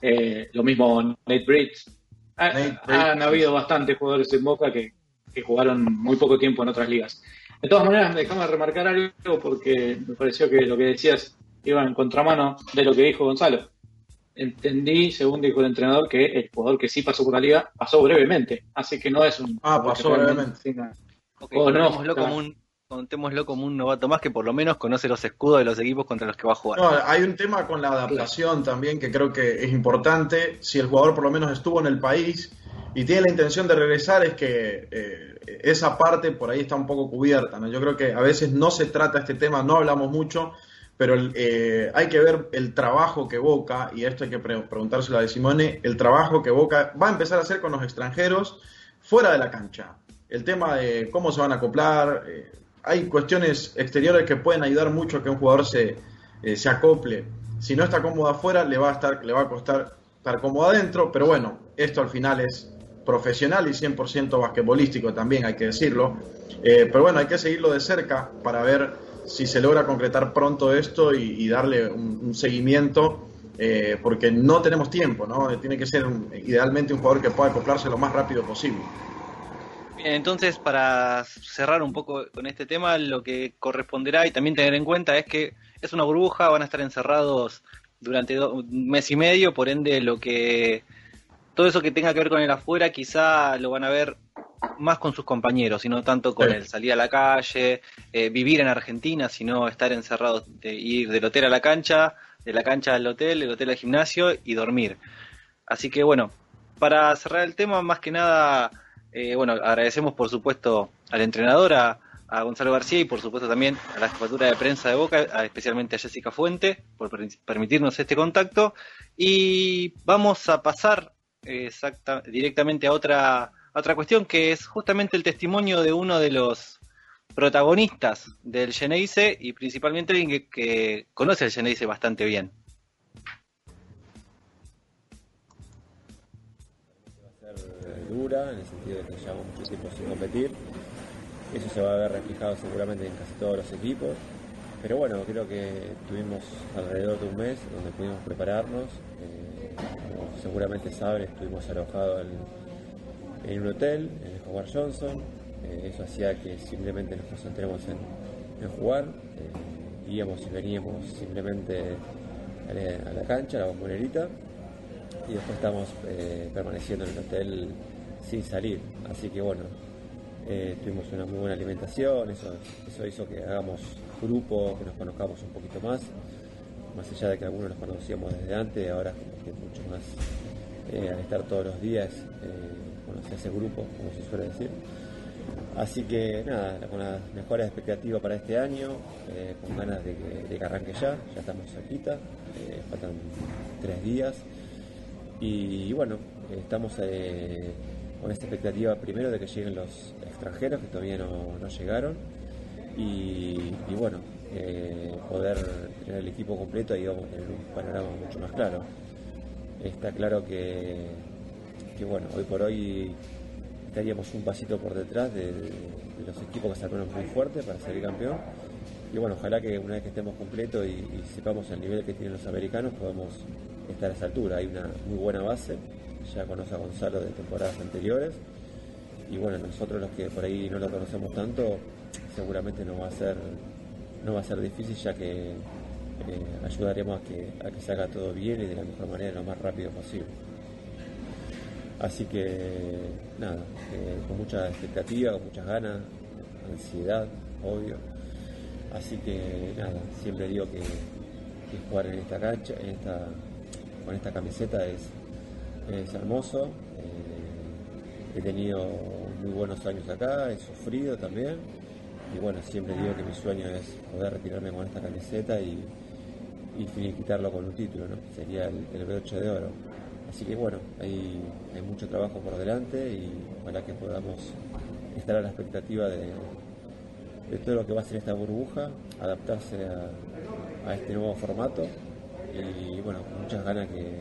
[SPEAKER 2] eh, lo mismo Nate Briggs. han habido bastantes jugadores en Boca que, que jugaron muy poco tiempo en otras ligas. De todas maneras, déjame remarcar algo porque me pareció que lo que decías iba en contramano de lo que dijo Gonzalo entendí, según dijo el entrenador, que el jugador que sí pasó por la liga pasó brevemente. Así que no es un.
[SPEAKER 4] Ah, pasó brevemente.
[SPEAKER 3] contémoslo, como un, contémoslo como un novato más que por lo menos conoce los escudos de los equipos contra los que va a jugar.
[SPEAKER 4] No, hay un tema con la adaptación también que creo que es importante. Si el jugador por lo menos estuvo en el país y tiene la intención de regresar, es que eh, esa parte por ahí está un poco cubierta. ¿no? Yo creo que a veces no se trata este tema, no hablamos mucho pero eh, hay que ver el trabajo que Boca, y esto hay que preguntárselo a De Simone, el trabajo que Boca va a empezar a hacer con los extranjeros fuera de la cancha. El tema de cómo se van a acoplar, eh, hay cuestiones exteriores que pueden ayudar mucho a que un jugador se, se acople. Si no está cómodo afuera, le va a, estar, le va a costar estar cómodo adentro, pero bueno, esto al final es profesional y 100% basquetbolístico también, hay que decirlo. pero bueno, hay que seguirlo de cerca para ver si se logra concretar pronto esto y, darle un, seguimiento, eh, porque no tenemos tiempo, ¿no? Tiene que ser idealmente un jugador que pueda acoplarse lo más rápido posible.
[SPEAKER 3] Bien, entonces para cerrar un poco con este tema, lo que corresponderá y también tener en cuenta es que es una burbuja, van a estar encerrados durante un mes y medio, por ende lo que todo eso que tenga que ver con el afuera quizá lo van a ver más con sus compañeros y no tanto con el salir a la calle, eh, vivir en Argentina, sino estar encerrados, de ir del hotel a la cancha, de la cancha al hotel, del hotel al gimnasio y dormir. Así que bueno, para cerrar el tema, más que nada, eh, bueno, agradecemos por supuesto al entrenador, a, Gonzalo García y por supuesto también a la jefatura de prensa de Boca, especialmente a Jessica Fuente, por permitirnos este contacto. Y vamos a pasar exacta, directamente a otra otra cuestión que es justamente el testimonio de uno de los protagonistas del Geneise y principalmente alguien que, conoce el Geneise bastante bien.
[SPEAKER 6] Va a ser dura en el sentido de que llevamos mucho tiempo sin competir. Eso se va a ver reflejado seguramente en casi todos los equipos. Pero bueno, creo que tuvimos alrededor de un mes donde pudimos prepararnos. Eh, seguramente saben, estuvimos alojados en un hotel, en el Howard Johnson. Eh, eso hacía que simplemente nos concentremos en, jugar. Eh, íbamos y veníamos simplemente a la, cancha, a la bombonerita, y después estamos eh, permaneciendo en el hotel sin salir. Así que bueno, tuvimos una muy buena alimentación, eso, eso hizo que hagamos grupo, que nos conozcamos un poquito más, más allá de que algunos nos conocíamos desde antes, ahora como mucho más al estar todos los días bueno, se grupo, como se suele decir. Así que nada, con las mejores expectativas para este año, eh, con ganas de que, arranque ya, ya estamos cerquita, eh, faltan tres días. Y, bueno, estamos eh, con esta expectativa primero de que lleguen los extranjeros que todavía no, llegaron y, bueno, poder tener el equipo completo y vamos a tener un panorama mucho más claro. Está claro que que bueno, hoy por hoy estaríamos un pasito por detrás de, los equipos que salieron muy fuerte para ser campeón. Y bueno, ojalá que una vez que estemos completos y, sepamos el nivel que tienen los americanos, podamos estar a esa altura. Hay una muy buena base, ya conoce a Gonzalo de temporadas anteriores. Y bueno, nosotros los que por ahí no lo conocemos tanto, seguramente no va a ser, no va a ser difícil ya que eh, ayudaremos a que, a que se haga todo bien y de la mejor manera, lo más rápido posible. Así que nada, eh, con mucha expectativa, con muchas ganas, ansiedad, obvio. Así que nada, siempre digo que, jugar en esta cancha, en esta, con esta camiseta es, hermoso. Eh, he tenido muy buenos años acá, he sufrido también. Y bueno, siempre digo que mi sueño es poder retirarme con esta camiseta y, y quitarlo con un título, ¿no? Sería el, el broche de oro. Así que bueno, hay, mucho trabajo por delante y ojalá que podamos estar a la expectativa de, todo lo que va a ser esta burbuja, adaptarse a, este nuevo formato y bueno, con muchas ganas que,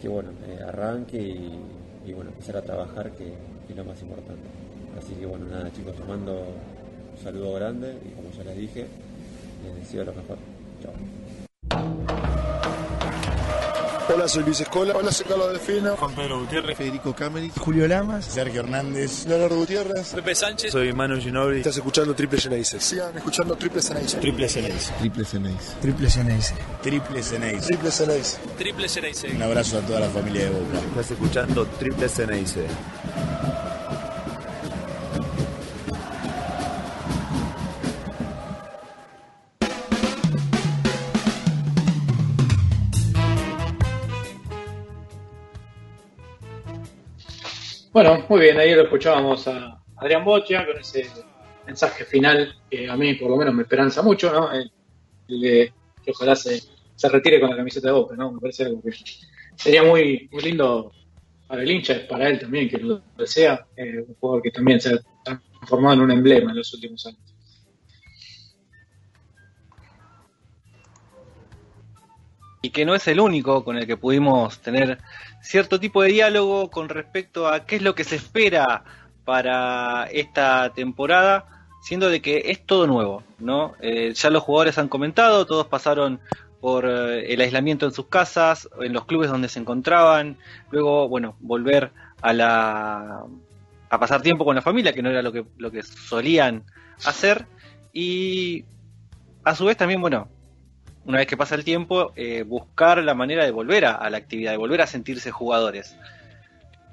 [SPEAKER 6] que bueno, arranque y, bueno, empezar a trabajar que, que, es lo más importante. Así que bueno, nada chicos, os mando un saludo grande y como ya les dije, les deseo lo mejor. Chao.
[SPEAKER 7] Hola, soy Luis Escola.
[SPEAKER 8] Hola, soy Carlos Delfino.
[SPEAKER 7] Juan Pedro Gutiérrez.
[SPEAKER 8] Federico Cameri.
[SPEAKER 7] Julio Lamas.
[SPEAKER 8] Sergio Hernández.
[SPEAKER 7] Leonardo Gutiérrez.
[SPEAKER 9] Pepe Sánchez.
[SPEAKER 7] Soy Manu Ginobili. Estás escuchando Triple Genesis.
[SPEAKER 8] Sigan escuchando Triple Genesis.
[SPEAKER 7] Triple Genesis.
[SPEAKER 8] Triple Genesis.
[SPEAKER 7] Triple Genesis.
[SPEAKER 8] Triple Genesis.
[SPEAKER 7] Triple Genesis.
[SPEAKER 9] Triple Genesis.
[SPEAKER 8] Un abrazo a toda la familia de Boca.
[SPEAKER 10] Estás escuchando Triple Genesis.
[SPEAKER 2] Bueno, muy bien, ahí lo escuchábamos a Adrián Boccia con ese mensaje final que a mí por lo menos me esperanza mucho, ¿no? Que ojalá se, se, retire con la camiseta de Boca, ¿no? Me parece algo que sería muy, muy lindo para el hincha, para él también, que lo desea, eh, un jugador que también se ha transformado en un emblema en los últimos años.
[SPEAKER 3] y que no es el único con el que pudimos tener cierto tipo de diálogo con respecto a qué es lo que se espera para esta temporada, siendo de que es todo nuevo, ¿no? Eh, ya los jugadores han comentado, todos pasaron por eh, el aislamiento en sus casas, en los clubes donde se encontraban, luego, bueno, volver a la a pasar tiempo con la familia, que no era lo que lo que solían hacer y a su vez también, bueno, una vez que pasa el tiempo, eh, buscar la manera de volver a, la actividad, de volver a sentirse jugadores.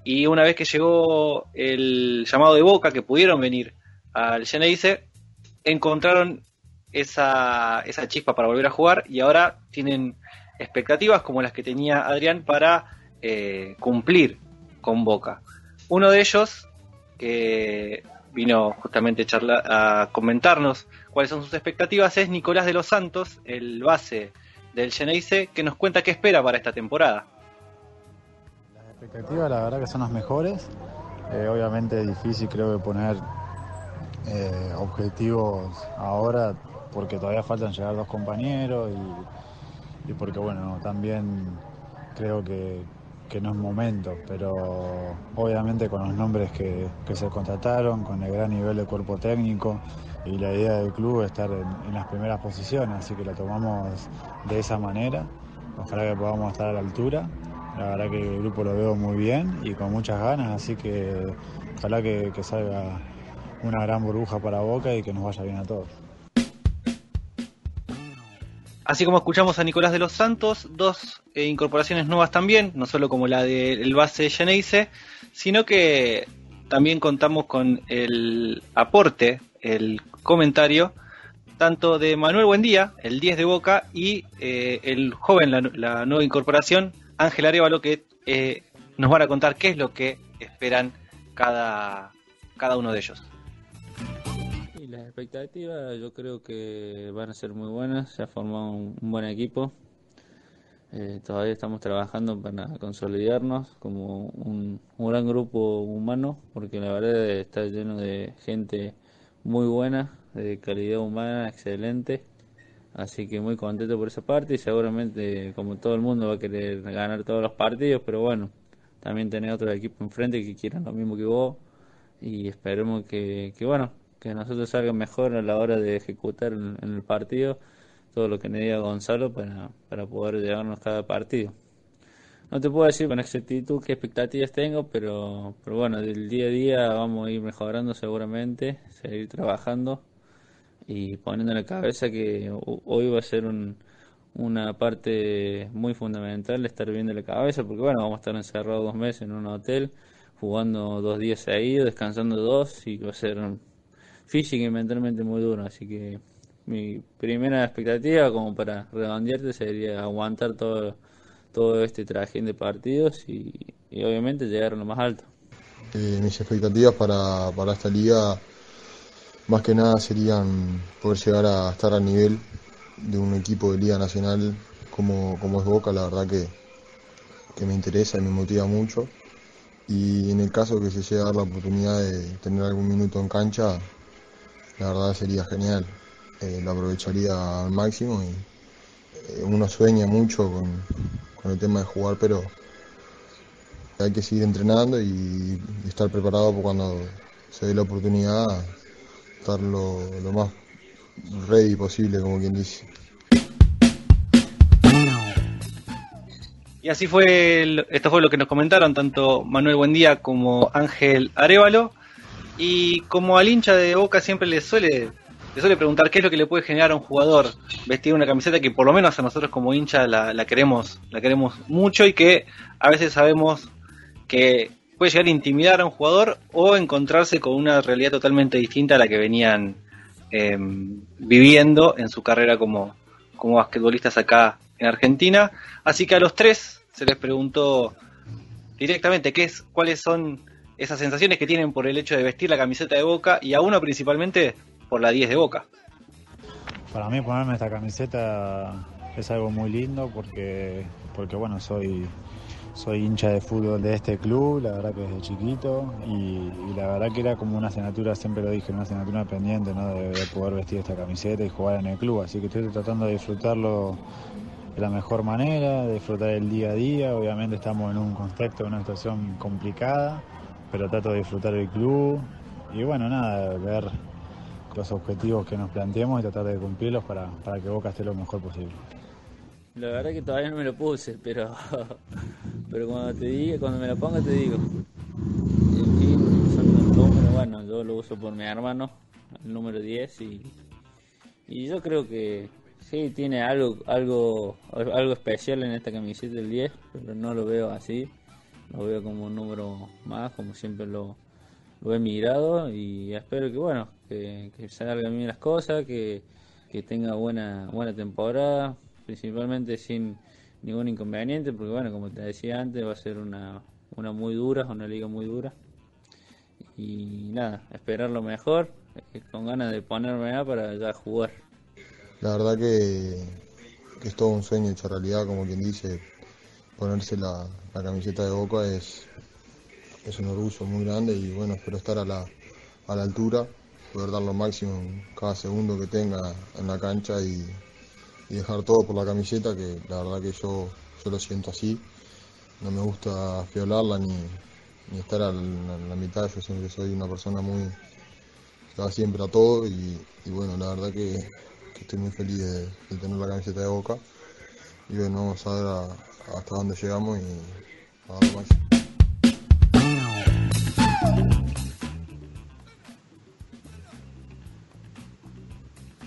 [SPEAKER 3] Y una vez que llegó el llamado de Boca, que pudieron venir al Geneise, encontraron esa, esa chispa para volver a jugar y ahora tienen expectativas como las que tenía Adrián para eh, cumplir con Boca. Uno de ellos, que vino justamente a comentarnos cuáles son sus expectativas, es Nicolás de los Santos, el base del Geneise, que nos cuenta qué espera para esta temporada.
[SPEAKER 11] Las expectativas, la verdad que son las mejores. Eh, obviamente es difícil, creo que poner eh, objetivos ahora, porque todavía faltan llegar dos compañeros y, porque, bueno, también creo que, que no es momento, pero obviamente con los nombres que, que, se contrataron, con el gran nivel de cuerpo técnico y la idea del club es estar en, las primeras posiciones, así que la tomamos de esa manera. Ojalá que podamos estar a la altura. La verdad que el grupo lo veo muy bien y con muchas ganas, así que ojalá que, salga una gran burbuja para Boca y que nos vaya bien a todos.
[SPEAKER 3] Así como escuchamos a Nicolás de los Santos, dos eh, incorporaciones nuevas también, no solo como la del base Geneise, sino que también contamos con el aporte, el comentario, tanto de Manuel Buendía, el 10 de Boca, y eh, el joven, la, nueva incorporación, Ángel Arevalo, que eh, nos van a contar qué es lo que esperan cada, cada uno de ellos.
[SPEAKER 12] Las expectativas yo creo que van a ser muy buenas, se ha formado un, un buen equipo, eh, todavía estamos trabajando para consolidarnos como un, un, gran grupo humano, porque la verdad está lleno de gente muy buena, de calidad humana excelente, así que muy contento por esa parte y seguramente como todo el mundo va a querer ganar todos los partidos, pero bueno, también tener otro equipo enfrente que quieran lo mismo que vos y esperemos que, que bueno, que nosotros salga mejor a la hora de ejecutar en, en el partido todo lo que me diga Gonzalo para, para poder llevarnos cada partido. No te puedo decir con exactitud qué expectativas tengo, pero, pero bueno, del día a día vamos a ir mejorando seguramente, seguir trabajando y poniendo en la cabeza que hoy va a ser un, una parte muy fundamental estar bien de la cabeza, porque bueno, vamos a estar encerrados dos meses en un hotel, jugando dos días seguidos, descansando dos y va a ser física y mentalmente muy duro, así que mi primera expectativa como para redondearte sería aguantar todo, todo este trajín de partidos y, y obviamente llegar a lo más alto.
[SPEAKER 13] Eh, mis expectativas para, para esta liga más que nada serían poder llegar a estar al nivel de un equipo de liga nacional como, como es Boca, la verdad que, que me interesa y me motiva mucho. Y en el caso que se llegue a dar la oportunidad de tener algún minuto en cancha, la verdad sería genial. Eh, lo aprovecharía al máximo y eh, uno sueña mucho con, el tema de jugar, pero hay que seguir entrenando y, y estar preparado para cuando se dé la oportunidad, estar lo, lo más ready posible, como quien dice.
[SPEAKER 3] Y así fue, esto fue lo que nos comentaron tanto Manuel Buendía como Ángel Arevalo. Y como al hincha de Boca siempre le suele, le suele preguntar qué es lo que le puede generar a un jugador vestir una camiseta que por lo menos a nosotros como hincha la queremos, la queremos mucho y que a veces sabemos que puede llegar a intimidar a un jugador o encontrarse con una realidad totalmente distinta a la que venían eh, viviendo en su carrera como, como basquetbolistas acá en Argentina. Así que a los tres se les preguntó directamente qué es, cuáles son esas sensaciones que tienen por el hecho de vestir la camiseta de Boca y a uno principalmente por la 10 de Boca.
[SPEAKER 11] Para mí ponerme esta camiseta es algo muy lindo porque, porque bueno, soy, soy hincha de fútbol de este club, la verdad que desde chiquito, y, la verdad que era como una asignatura, siempre lo dije, una asignatura pendiente, ¿no? De, de poder vestir esta camiseta y jugar en el club, así que estoy tratando de disfrutarlo de la mejor manera, de disfrutar el día a día, obviamente estamos en un contexto, en una situación complicada, pero trato de disfrutar el club y bueno, nada, ver los objetivos que nos planteemos y tratar de cumplirlos para, para que Boca esté lo mejor posible.
[SPEAKER 12] La verdad que todavía no me lo puse, pero pero cuando te diga, cuando me lo ponga te digo. En fin, son bueno, yo lo uso por mi hermano, el número 10 y y yo creo que sí tiene algo algo algo especial en esta camiseta del 10, pero no lo veo así. Lo veo como un número más, como siempre lo, lo he mirado y espero que bueno, que, que salgan bien las cosas, que, que tenga buena buena temporada, principalmente sin ningún inconveniente, porque bueno, como te decía antes, va a ser una, una muy dura, una liga muy dura. Y nada, esperar lo mejor, eh, con ganas de ponerme a para ya jugar.
[SPEAKER 13] La verdad que, es todo un sueño hecho realidad, como quien dice, ponerse la, la camiseta de Boca es, es un orgullo muy grande y bueno, espero estar a la, a la altura, poder dar lo máximo cada segundo que tenga en la cancha y, y dejar todo por la camiseta, que la verdad que yo, yo lo siento así, no me gusta fiolarla ni, ni estar a la, mitad, yo siempre soy una persona muy que va siempre a todo y, bueno, la verdad que, estoy muy feliz de, tener la camiseta de Boca y bueno, vamos a ver hasta dónde llegamos y a dar máximo.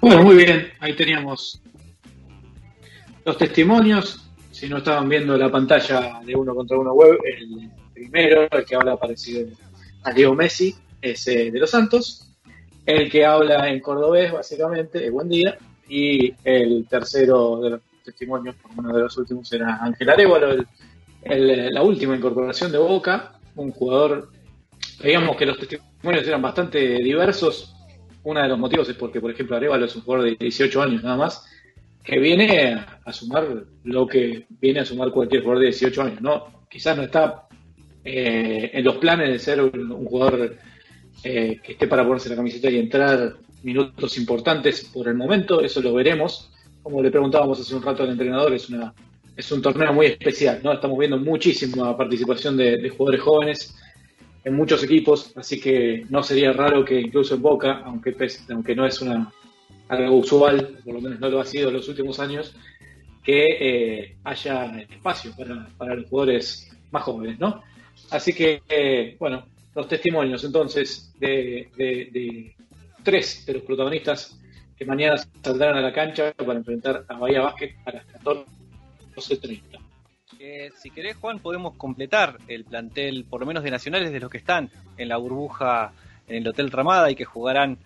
[SPEAKER 2] Bueno, muy bien, ahí teníamos los testimonios. Si no estaban viendo la pantalla de uno contra uno web, el primero, el que habla parecido a Diego Messi, es eh, de los Santos. El que habla en cordobés, básicamente, es Buen Día. Y el tercero de los testimonios, uno de los últimos, era Ángel Arevalo, el- la última incorporación de Boca, un jugador, digamos que los testimonios eran bastante diversos. Uno de los motivos es porque, por ejemplo, Arevalo es un jugador de 18 años nada más, que viene a, sumar lo que viene a sumar cualquier jugador de 18 años, ¿no? Quizás no está eh, en los planes de ser un, un jugador eh, que esté para ponerse la camiseta y entrar minutos importantes por el momento, eso lo veremos. Como le preguntábamos hace un rato al entrenador, es una es un torneo muy especial, ¿no? Estamos viendo muchísima participación de, de jugadores jóvenes en muchos equipos, así que no sería raro que incluso en Boca, aunque aunque no es una algo usual, por lo menos no lo ha sido en los últimos años, que eh, haya espacio para, para los jugadores más jóvenes, ¿no? Así que, eh, bueno, los testimonios entonces de, de- de tres de los protagonistas que mañana saldrán a la cancha para enfrentar a Bahía Básquet a las 14.30.
[SPEAKER 3] Eh, si querés, Juan, podemos completar el plantel, por lo menos de nacionales, de los que están en la burbuja en el Hotel Ramada y que jugarán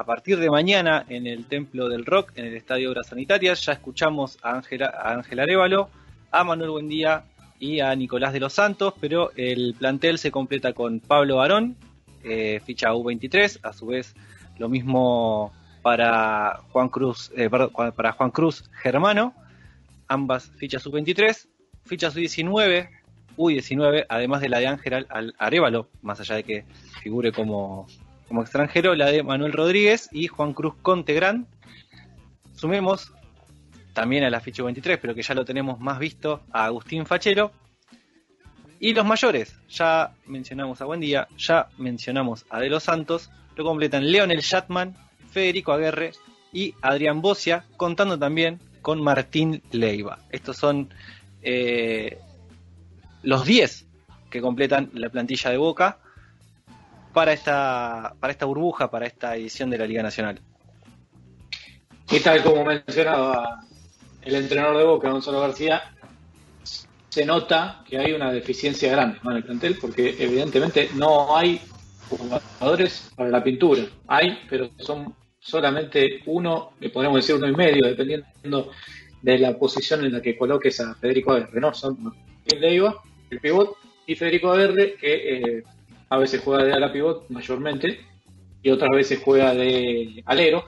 [SPEAKER 3] a partir de mañana en el Templo del Rock, en el Estadio Obras Sanitarias. Ya escuchamos a Ángela Ángel Arevalo, a Manuel Buendía y a Nicolás de los Santos, pero el plantel se completa con Pablo Barón, eh, ficha U23, a su vez lo mismo para Juan Cruz, eh, para Juan Cruz Germano, ambas fichas U23, fichas U19, U19, además de la de Ángel Al- Arevalo, más allá de que figure como, como extranjero, la de Manuel Rodríguez y Juan Cruz Contegrán. Sumemos también a la ficha 23, pero que ya lo tenemos más visto, a Agustín Fachero. Y los mayores, ya mencionamos a Buendía, ya mencionamos a De los Santos, lo completan Leonel Shatman, Federico Aguerre y Adrián Bocia, contando también con Martín Leiva. Estos son eh, los 10 que completan la plantilla de Boca para esta, para esta burbuja, para esta edición de la Liga Nacional.
[SPEAKER 2] Y tal como mencionaba el entrenador de Boca, Gonzalo García, se nota que hay una deficiencia grande en el plantel, porque evidentemente no hay jugadores para la pintura. Hay, pero son solamente uno, le podemos decir uno y medio, dependiendo de la posición en la que coloques a Federico Aguerre, ¿no? Son Leiva, el pivot, y Federico Aguerre, que eh, a veces juega de ala pivot mayormente, y otras veces juega de alero,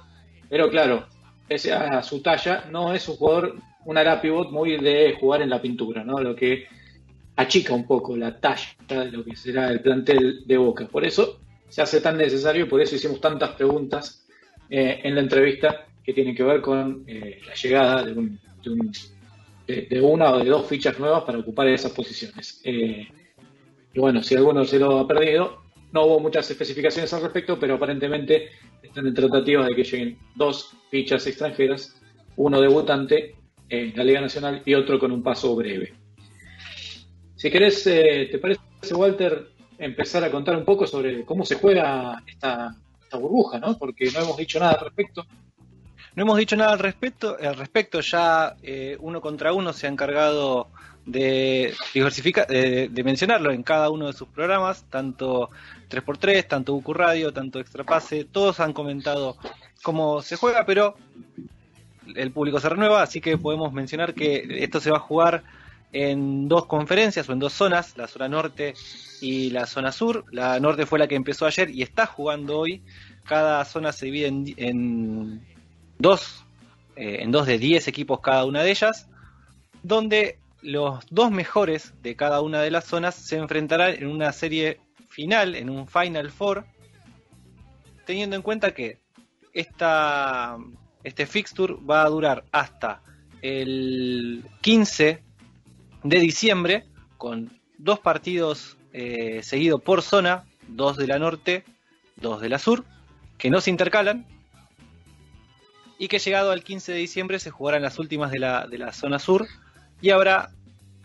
[SPEAKER 2] pero claro, ese a su talla, no es un jugador, un ala pivot muy de jugar en la pintura, ¿no? Lo que achica un poco la talla de lo que será el plantel de Boca. Por eso se hace tan necesario y por eso hicimos tantas preguntas eh, en la entrevista que tienen que ver con eh, la llegada de, un, de, una o de dos fichas nuevas para ocupar esas posiciones. Eh, y bueno, si alguno se lo ha perdido, no hubo muchas especificaciones al respecto, pero aparentemente están en tratativas de que lleguen dos fichas extranjeras, uno debutante en la Liga Nacional y otro con un paso breve. Si querés, eh, ¿te parece, Walter, empezar a contar un poco sobre cómo se juega esta, burbuja, ¿no? Porque no hemos dicho nada al respecto.
[SPEAKER 3] No hemos dicho nada al respecto, al respecto ya eh, uno contra uno se ha encargado de diversificar, de, mencionarlo en cada uno de sus programas, tanto 3x3, tanto UQ Radio, tanto Extrapase, todos han comentado cómo se juega, pero el público se renueva, así que podemos mencionar que esto se va a jugar en dos conferencias o en dos zonas, la zona norte y la zona sur. La norte fue la que empezó ayer y está jugando hoy. Cada zona se divide en, dos, eh, en dos de 10 equipos cada una de ellas, donde los dos mejores de cada una de las zonas se enfrentarán en una serie final, en un Final Four, teniendo en cuenta que esta, este fixture va a durar hasta el 15 de diciembre, con dos partidos eh, seguidos por zona, dos de la norte, dos de la sur, que no se intercalan, y que llegado al 15 de diciembre se jugarán las últimas de la, de la zona sur, y habrá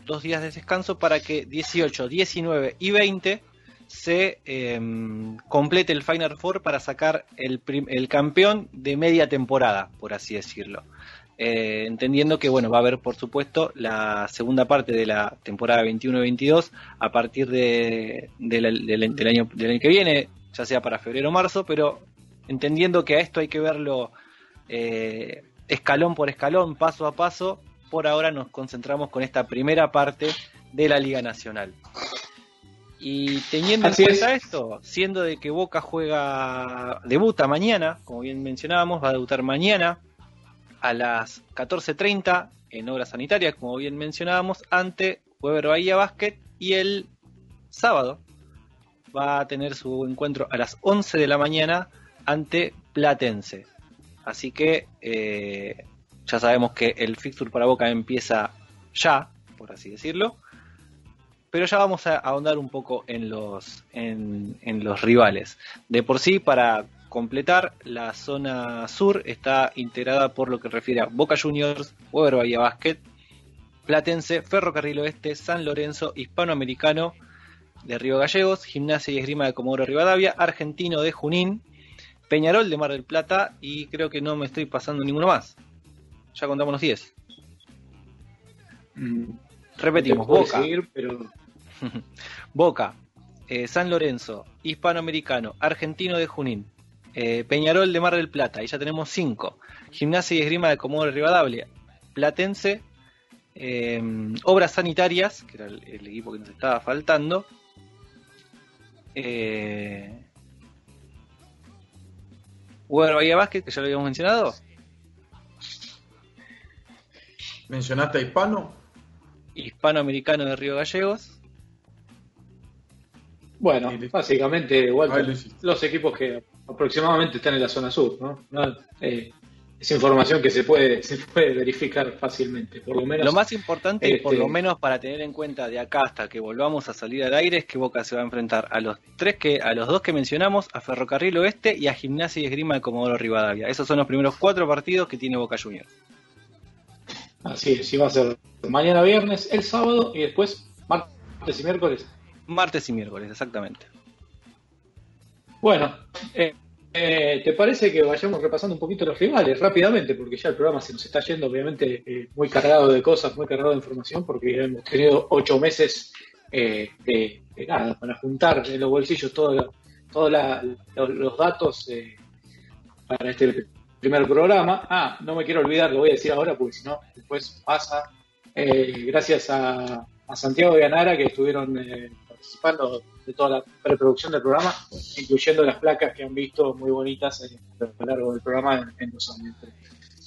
[SPEAKER 3] dos días de descanso para que 18, 19 y 20 se em, complete el Final Four para sacar el, el, campeón de media temporada, por así decirlo. Eh, entendiendo que bueno va a haber por supuesto la segunda parte de la temporada 21-22 a partir de, del, año, del año que viene, ya sea para febrero o marzo, pero entendiendo que a esto hay que verlo eh, escalón por escalón, paso a paso, por ahora nos concentramos con esta primera parte de la Liga Nacional. Y teniendo en cuenta esto, siendo de que Boca juega, debuta mañana, como bien mencionábamos, va a debutar mañana a las 14.30 en obras sanitarias, como bien mencionábamos, ante Weber Bahía Basket y el sábado va a tener su encuentro a las 11 de la mañana ante Platense. Así que eh, ya sabemos que el fixture para Boca empieza ya, por así decirlo. Pero ya vamos a ahondar un poco en los, en, los rivales. De por sí, para completar, la zona sur está integrada por lo que refiere a Boca Juniors, Weber Bahía Basket, Platense, Ferrocarril Oeste, San Lorenzo, Hispanoamericano de Río Gallegos, Gimnasia y Esgrima de Comodoro Rivadavia, Argentino de Junín, Peñarol de Mar del Plata y creo que no me estoy pasando ninguno más ya contamos los 10. Mm, repetimos, Boca. Boca, eh, San Lorenzo, Hispanoamericano, Argentino de Junín, eh, Peñarol de Mar del Plata, y ya tenemos 5. Gimnasia y Esgrima de Comodoro Rivadavia, Platense, eh, Obras Sanitarias, que era el, equipo que nos estaba faltando. Eh, Bahía Básquet, que ya lo habíamos mencionado.
[SPEAKER 4] ¿Mencionaste a Hispano?
[SPEAKER 3] Hispanoamericano de Río Gallegos.
[SPEAKER 2] Bueno, básicamente
[SPEAKER 4] hiciste.
[SPEAKER 2] los equipos que aproximadamente están en la zona sur, ¿no? No, eh, es información que se puede, se puede verificar fácilmente, por lo menos.
[SPEAKER 3] Lo más importante,
[SPEAKER 2] este,
[SPEAKER 3] por lo menos para tener en cuenta de acá hasta que volvamos a salir al aire, es que Boca se va a enfrentar a los tres que, a los dos que mencionamos, a Ferrocarril Oeste y a Gimnasia y Esgrima de Comodoro Rivadavia. Esos son los primeros cuatro partidos que tiene Boca Juniors.
[SPEAKER 2] Así es, y va a ser mañana viernes, el sábado y después martes y miércoles.
[SPEAKER 3] Martes y miércoles, exactamente.
[SPEAKER 2] Bueno, eh, eh, ¿te parece que vayamos repasando un poquito los rivales rápidamente? Porque ya el programa se nos está yendo, obviamente, eh, muy cargado de cosas, muy cargado de información, porque hemos tenido ocho meses eh, de, nada, para juntar en los bolsillos todos los, datos eh, para este primer programa. Ah, no me quiero olvidar, lo voy a decir ahora, porque si no, después pasa. Gracias a, a Santiago y a que estuvieron participando de toda la preproducción del programa, incluyendo las placas que han visto muy bonitas a lo largo del programa en, en los años.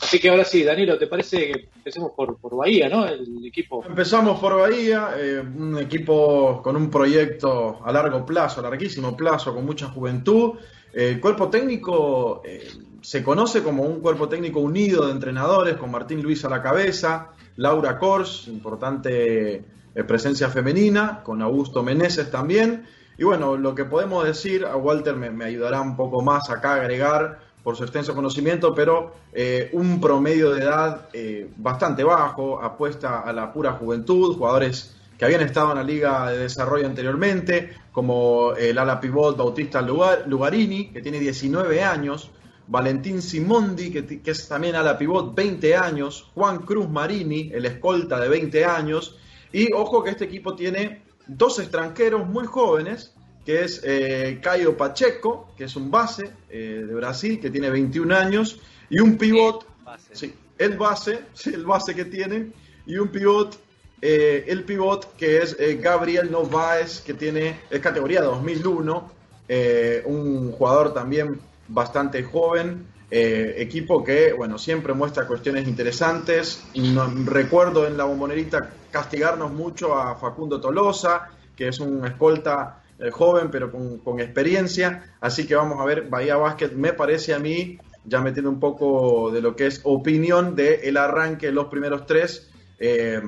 [SPEAKER 2] Así que ahora sí, Danilo, ¿te parece que empecemos por, por Bahía, ¿no? El equipo.
[SPEAKER 4] Empezamos por Bahía, eh, un equipo con un proyecto a largo plazo, a larguísimo plazo, con mucha juventud. Eh, el cuerpo técnico eh, se conoce como un cuerpo técnico unido de entrenadores, con Martín Luis a la cabeza, Laura Kors, importante presencia femenina, con Augusto Meneses también. Y bueno, lo que podemos decir, a Walter me, ayudará un poco más acá a agregar por su extenso conocimiento, pero eh, un promedio de edad eh, bastante bajo, apuesta a la pura juventud, jugadores que habían estado en la liga de desarrollo anteriormente, como el ala pivot Bautista Lugar- Lugarini, que tiene 19 años, Valentín Simondi, que, que es también ala pivot, 20 años, Juan Cruz Marini, el escolta de 20 años, y ojo que este equipo tiene dos extranjeros muy jóvenes, que es eh, Caio Pacheco, que es un base eh, de Brasil, que tiene 21 años, y un pivot, sí, el base, sí, el base que tiene, y un pivot, eh, el pivot que es eh, Gabriel Novaes, que tiene, es categoría 2001, eh, un jugador también bastante joven, eh, equipo que, bueno, siempre muestra cuestiones interesantes. No- recuerdo en la bombonerita castigarnos mucho a Facundo Tolosa, que es un escolta eh, joven pero con, con experiencia. Así que vamos a ver, Bahía Basket me parece a mí, ya metiendo un poco de lo que es opinión del el arranque de los primeros tres. eh,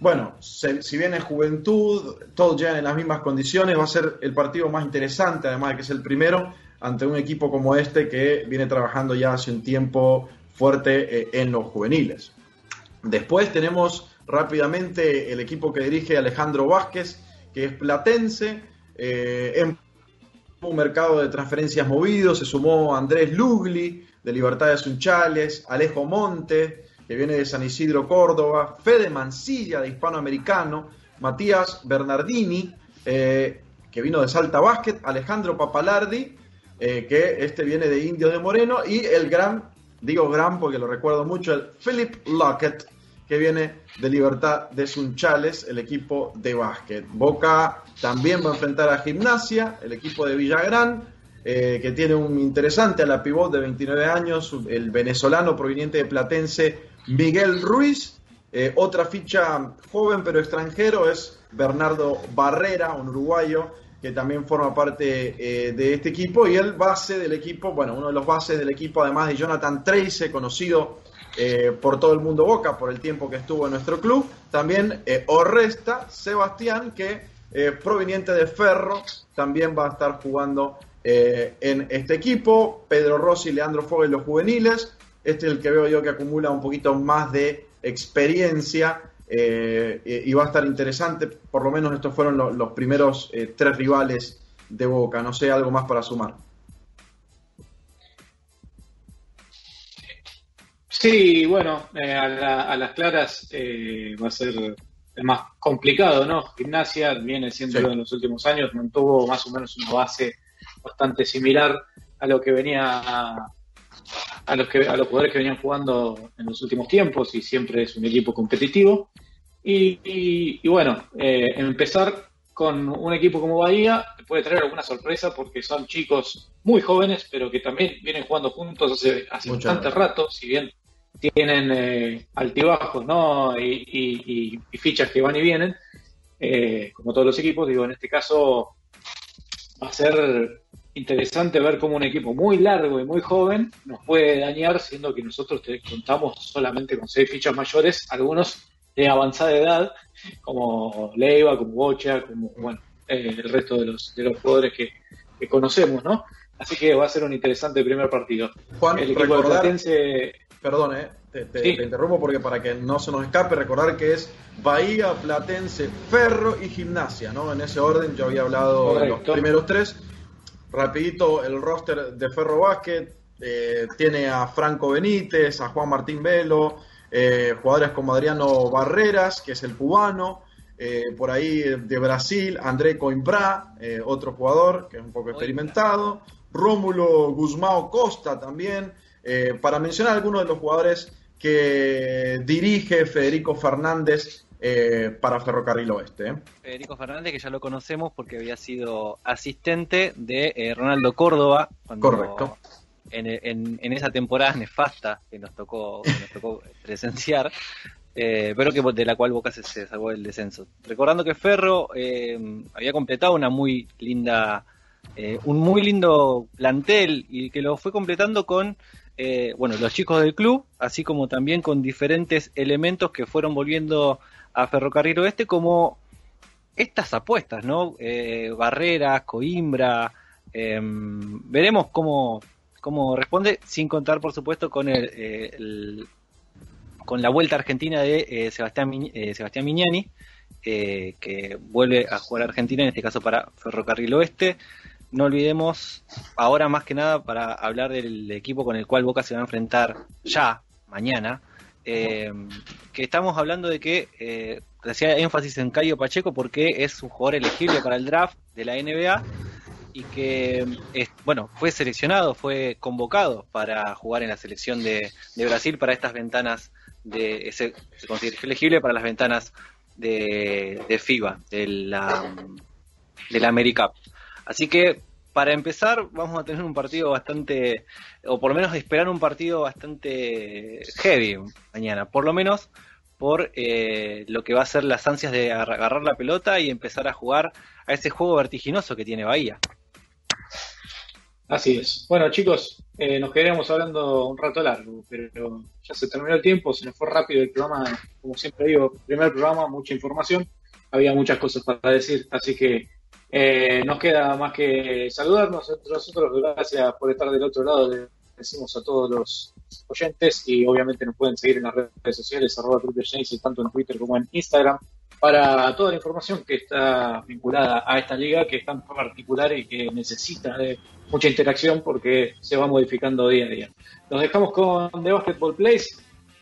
[SPEAKER 4] bueno, se- si bien es juventud, todos llegan en las mismas condiciones, va a ser el partido más interesante, además de que es el primero, ante un equipo como este que viene trabajando ya hace un tiempo fuerte eh, en los juveniles. Después tenemos rápidamente el equipo que dirige Alejandro Vázquez, que es platense, eh, en un mercado de transferencias movido, se sumó Andrés Lugli, de Libertad de Sunchales, Alejo Monte, que viene de San Isidro, Córdoba, Fede Mancilla, de Hispanoamericano, Matías Bernardini, eh, que vino de Salta Básquet, Alejandro Papalardi, eh, que este viene de Indio de Moreno, y el gran, digo gran porque lo recuerdo mucho, el Philip Lockett, que viene de Libertad de Sunchales, el equipo de básquet. Boca también va a enfrentar a Gimnasia, el equipo de Villagrán, eh, que tiene un interesante a la pivot de 29 años, el venezolano proveniente de Platense, Miguel Ruiz. Eh, otra ficha joven pero extranjero es Bernardo Barrera, un uruguayo que también forma parte eh, de este equipo. Y el base del equipo, bueno, uno de los bases del equipo, además de Jonathan Trace, conocido eh, por todo el mundo Boca por el tiempo que estuvo en nuestro club. También eh, Orresta Sebastián, que eh, proveniente de Ferro, también va a estar jugando en este equipo. Pedro Rossi Leandro Fogel, los juveniles. Este es el que veo yo que acumula un poquito más de experiencia eh, y va a estar interesante. Por lo menos estos fueron lo- los primeros eh, tres rivales de Boca. No sé, algo más para sumar.
[SPEAKER 2] Sí, bueno, eh, a, la- a las claras va a ser más complicado, ¿no? Gimnasia viene siendo
[SPEAKER 4] Sí.
[SPEAKER 2] en los últimos años, mantuvo más o menos una base bastante similar a lo que venía a, los que a los jugadores que venían jugando en los últimos tiempos y siempre es un equipo competitivo. Y, y- y bueno, eh, empezar con un equipo como Bahía puede traer alguna sorpresa porque son chicos muy jóvenes, pero que también vienen jugando juntos hace, hace
[SPEAKER 4] Mucho
[SPEAKER 2] bastante rato, si bien tienen eh, altibajos ¿no? y- y fichas que van y vienen, eh, como todos los equipos, digo, en este caso va a ser interesante ver cómo un equipo muy largo y muy joven nos puede dañar, siendo que nosotros te- contamos solamente con seis fichas mayores, algunos de avanzada edad, como Leiva, como Bocha, como bueno, eh, el resto de los, de los jugadores que, que conocemos, ¿no? Así que va a ser un interesante primer partido.
[SPEAKER 4] Juan,
[SPEAKER 2] el equipo de
[SPEAKER 4] recordar-
[SPEAKER 2] Platense
[SPEAKER 4] Perdón, eh, te, te-
[SPEAKER 2] Sí.
[SPEAKER 4] te interrumpo porque para que no se nos escape, recordar que es Bahía, Platense, Ferro y Gimnasia, ¿no? En ese orden yo había hablado de los primeros tres. Rapidito, el roster de Ferro Basket eh, tiene a Franco Benítez, a Juan Martín Velo, eh, jugadores como Adriano Barreras, que es el cubano, eh, por ahí de Brasil, André Coimbra, otro jugador que es un poco experimentado, Rómulo Guzmao Costa también, para mencionar algunos de los jugadores que dirige Federico Fernández eh, para Ferrocarril Oeste. ¿eh?
[SPEAKER 3] Federico Fernández, que ya lo conocemos porque había sido asistente de eh, Ronaldo Córdoba cuando
[SPEAKER 4] Correcto.
[SPEAKER 3] En, en- en esa temporada nefasta que nos tocó, que nos tocó presenciar, eh, pero que de la cual Boca se, se salvó del descenso. Recordando que Ferro eh, había completado una muy linda, eh, un muy lindo plantel y que lo fue completando con eh, bueno, los chicos del club, así como también con diferentes elementos que fueron volviendo a Ferrocarril Oeste como estas apuestas, ¿no? Eh, Barreras, Coimbra, em, veremos cómo, cómo responde, sin contar, por supuesto, con el, eh, con la vuelta argentina de eh, Sebastián, eh, Sebastián Mignani, eh, que vuelve a jugar a Argentina, en este caso para Ferrocarril Oeste. No olvidemos, ahora más que nada, para hablar del equipo con el cual Boca se va a enfrentar ya, mañana, eh, que estamos hablando de que eh, hacía énfasis en Cayo Pacheco porque es un jugador elegible para el draft de la NBA y que bueno fue seleccionado, fue convocado para jugar en la selección de, de Brasil para estas ventanas de se, se considera elegible para las ventanas de, de FIBA de la de la AmeriCup. Así que para empezar vamos a tener un partido bastante o por lo menos esperar un partido bastante heavy mañana, por lo menos por eh, lo que va a ser las ansias de agar- agarrar la pelota y empezar a jugar a ese juego vertiginoso que tiene Bahía.
[SPEAKER 2] Así es. Bueno, chicos, eh, nos quedaríamos hablando un rato largo, pero ya se terminó el tiempo, se nos fue rápido el programa, como siempre digo, primer programa, mucha información, había muchas cosas para decir, así que eh, nos queda más que saludarnos entre nosotros, gracias por estar del otro lado, le decimos a todos los oyentes y obviamente nos pueden seguir en las redes sociales, arroba Genesis, tanto en Twitter como en Instagram, para toda la información que está vinculada a esta liga, que es tan particular y que necesita de mucha interacción porque se va modificando día a día. Nos dejamos con The Basketball Place,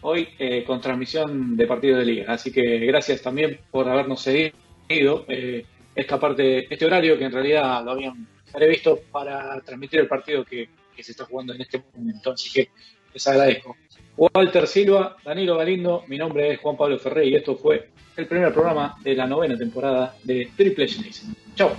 [SPEAKER 2] hoy eh, con transmisión de partido de liga. Así que gracias también por habernos seguido eh, esta parte, este horario que en realidad lo habían previsto para transmitir el partido que, se está jugando en este momento. Así que les agradezco. Walter Silva, Danilo Galindo, mi nombre es Juan Pablo Ferrey y esto fue el primer programa de la novena temporada de Triple Genesis. Chao.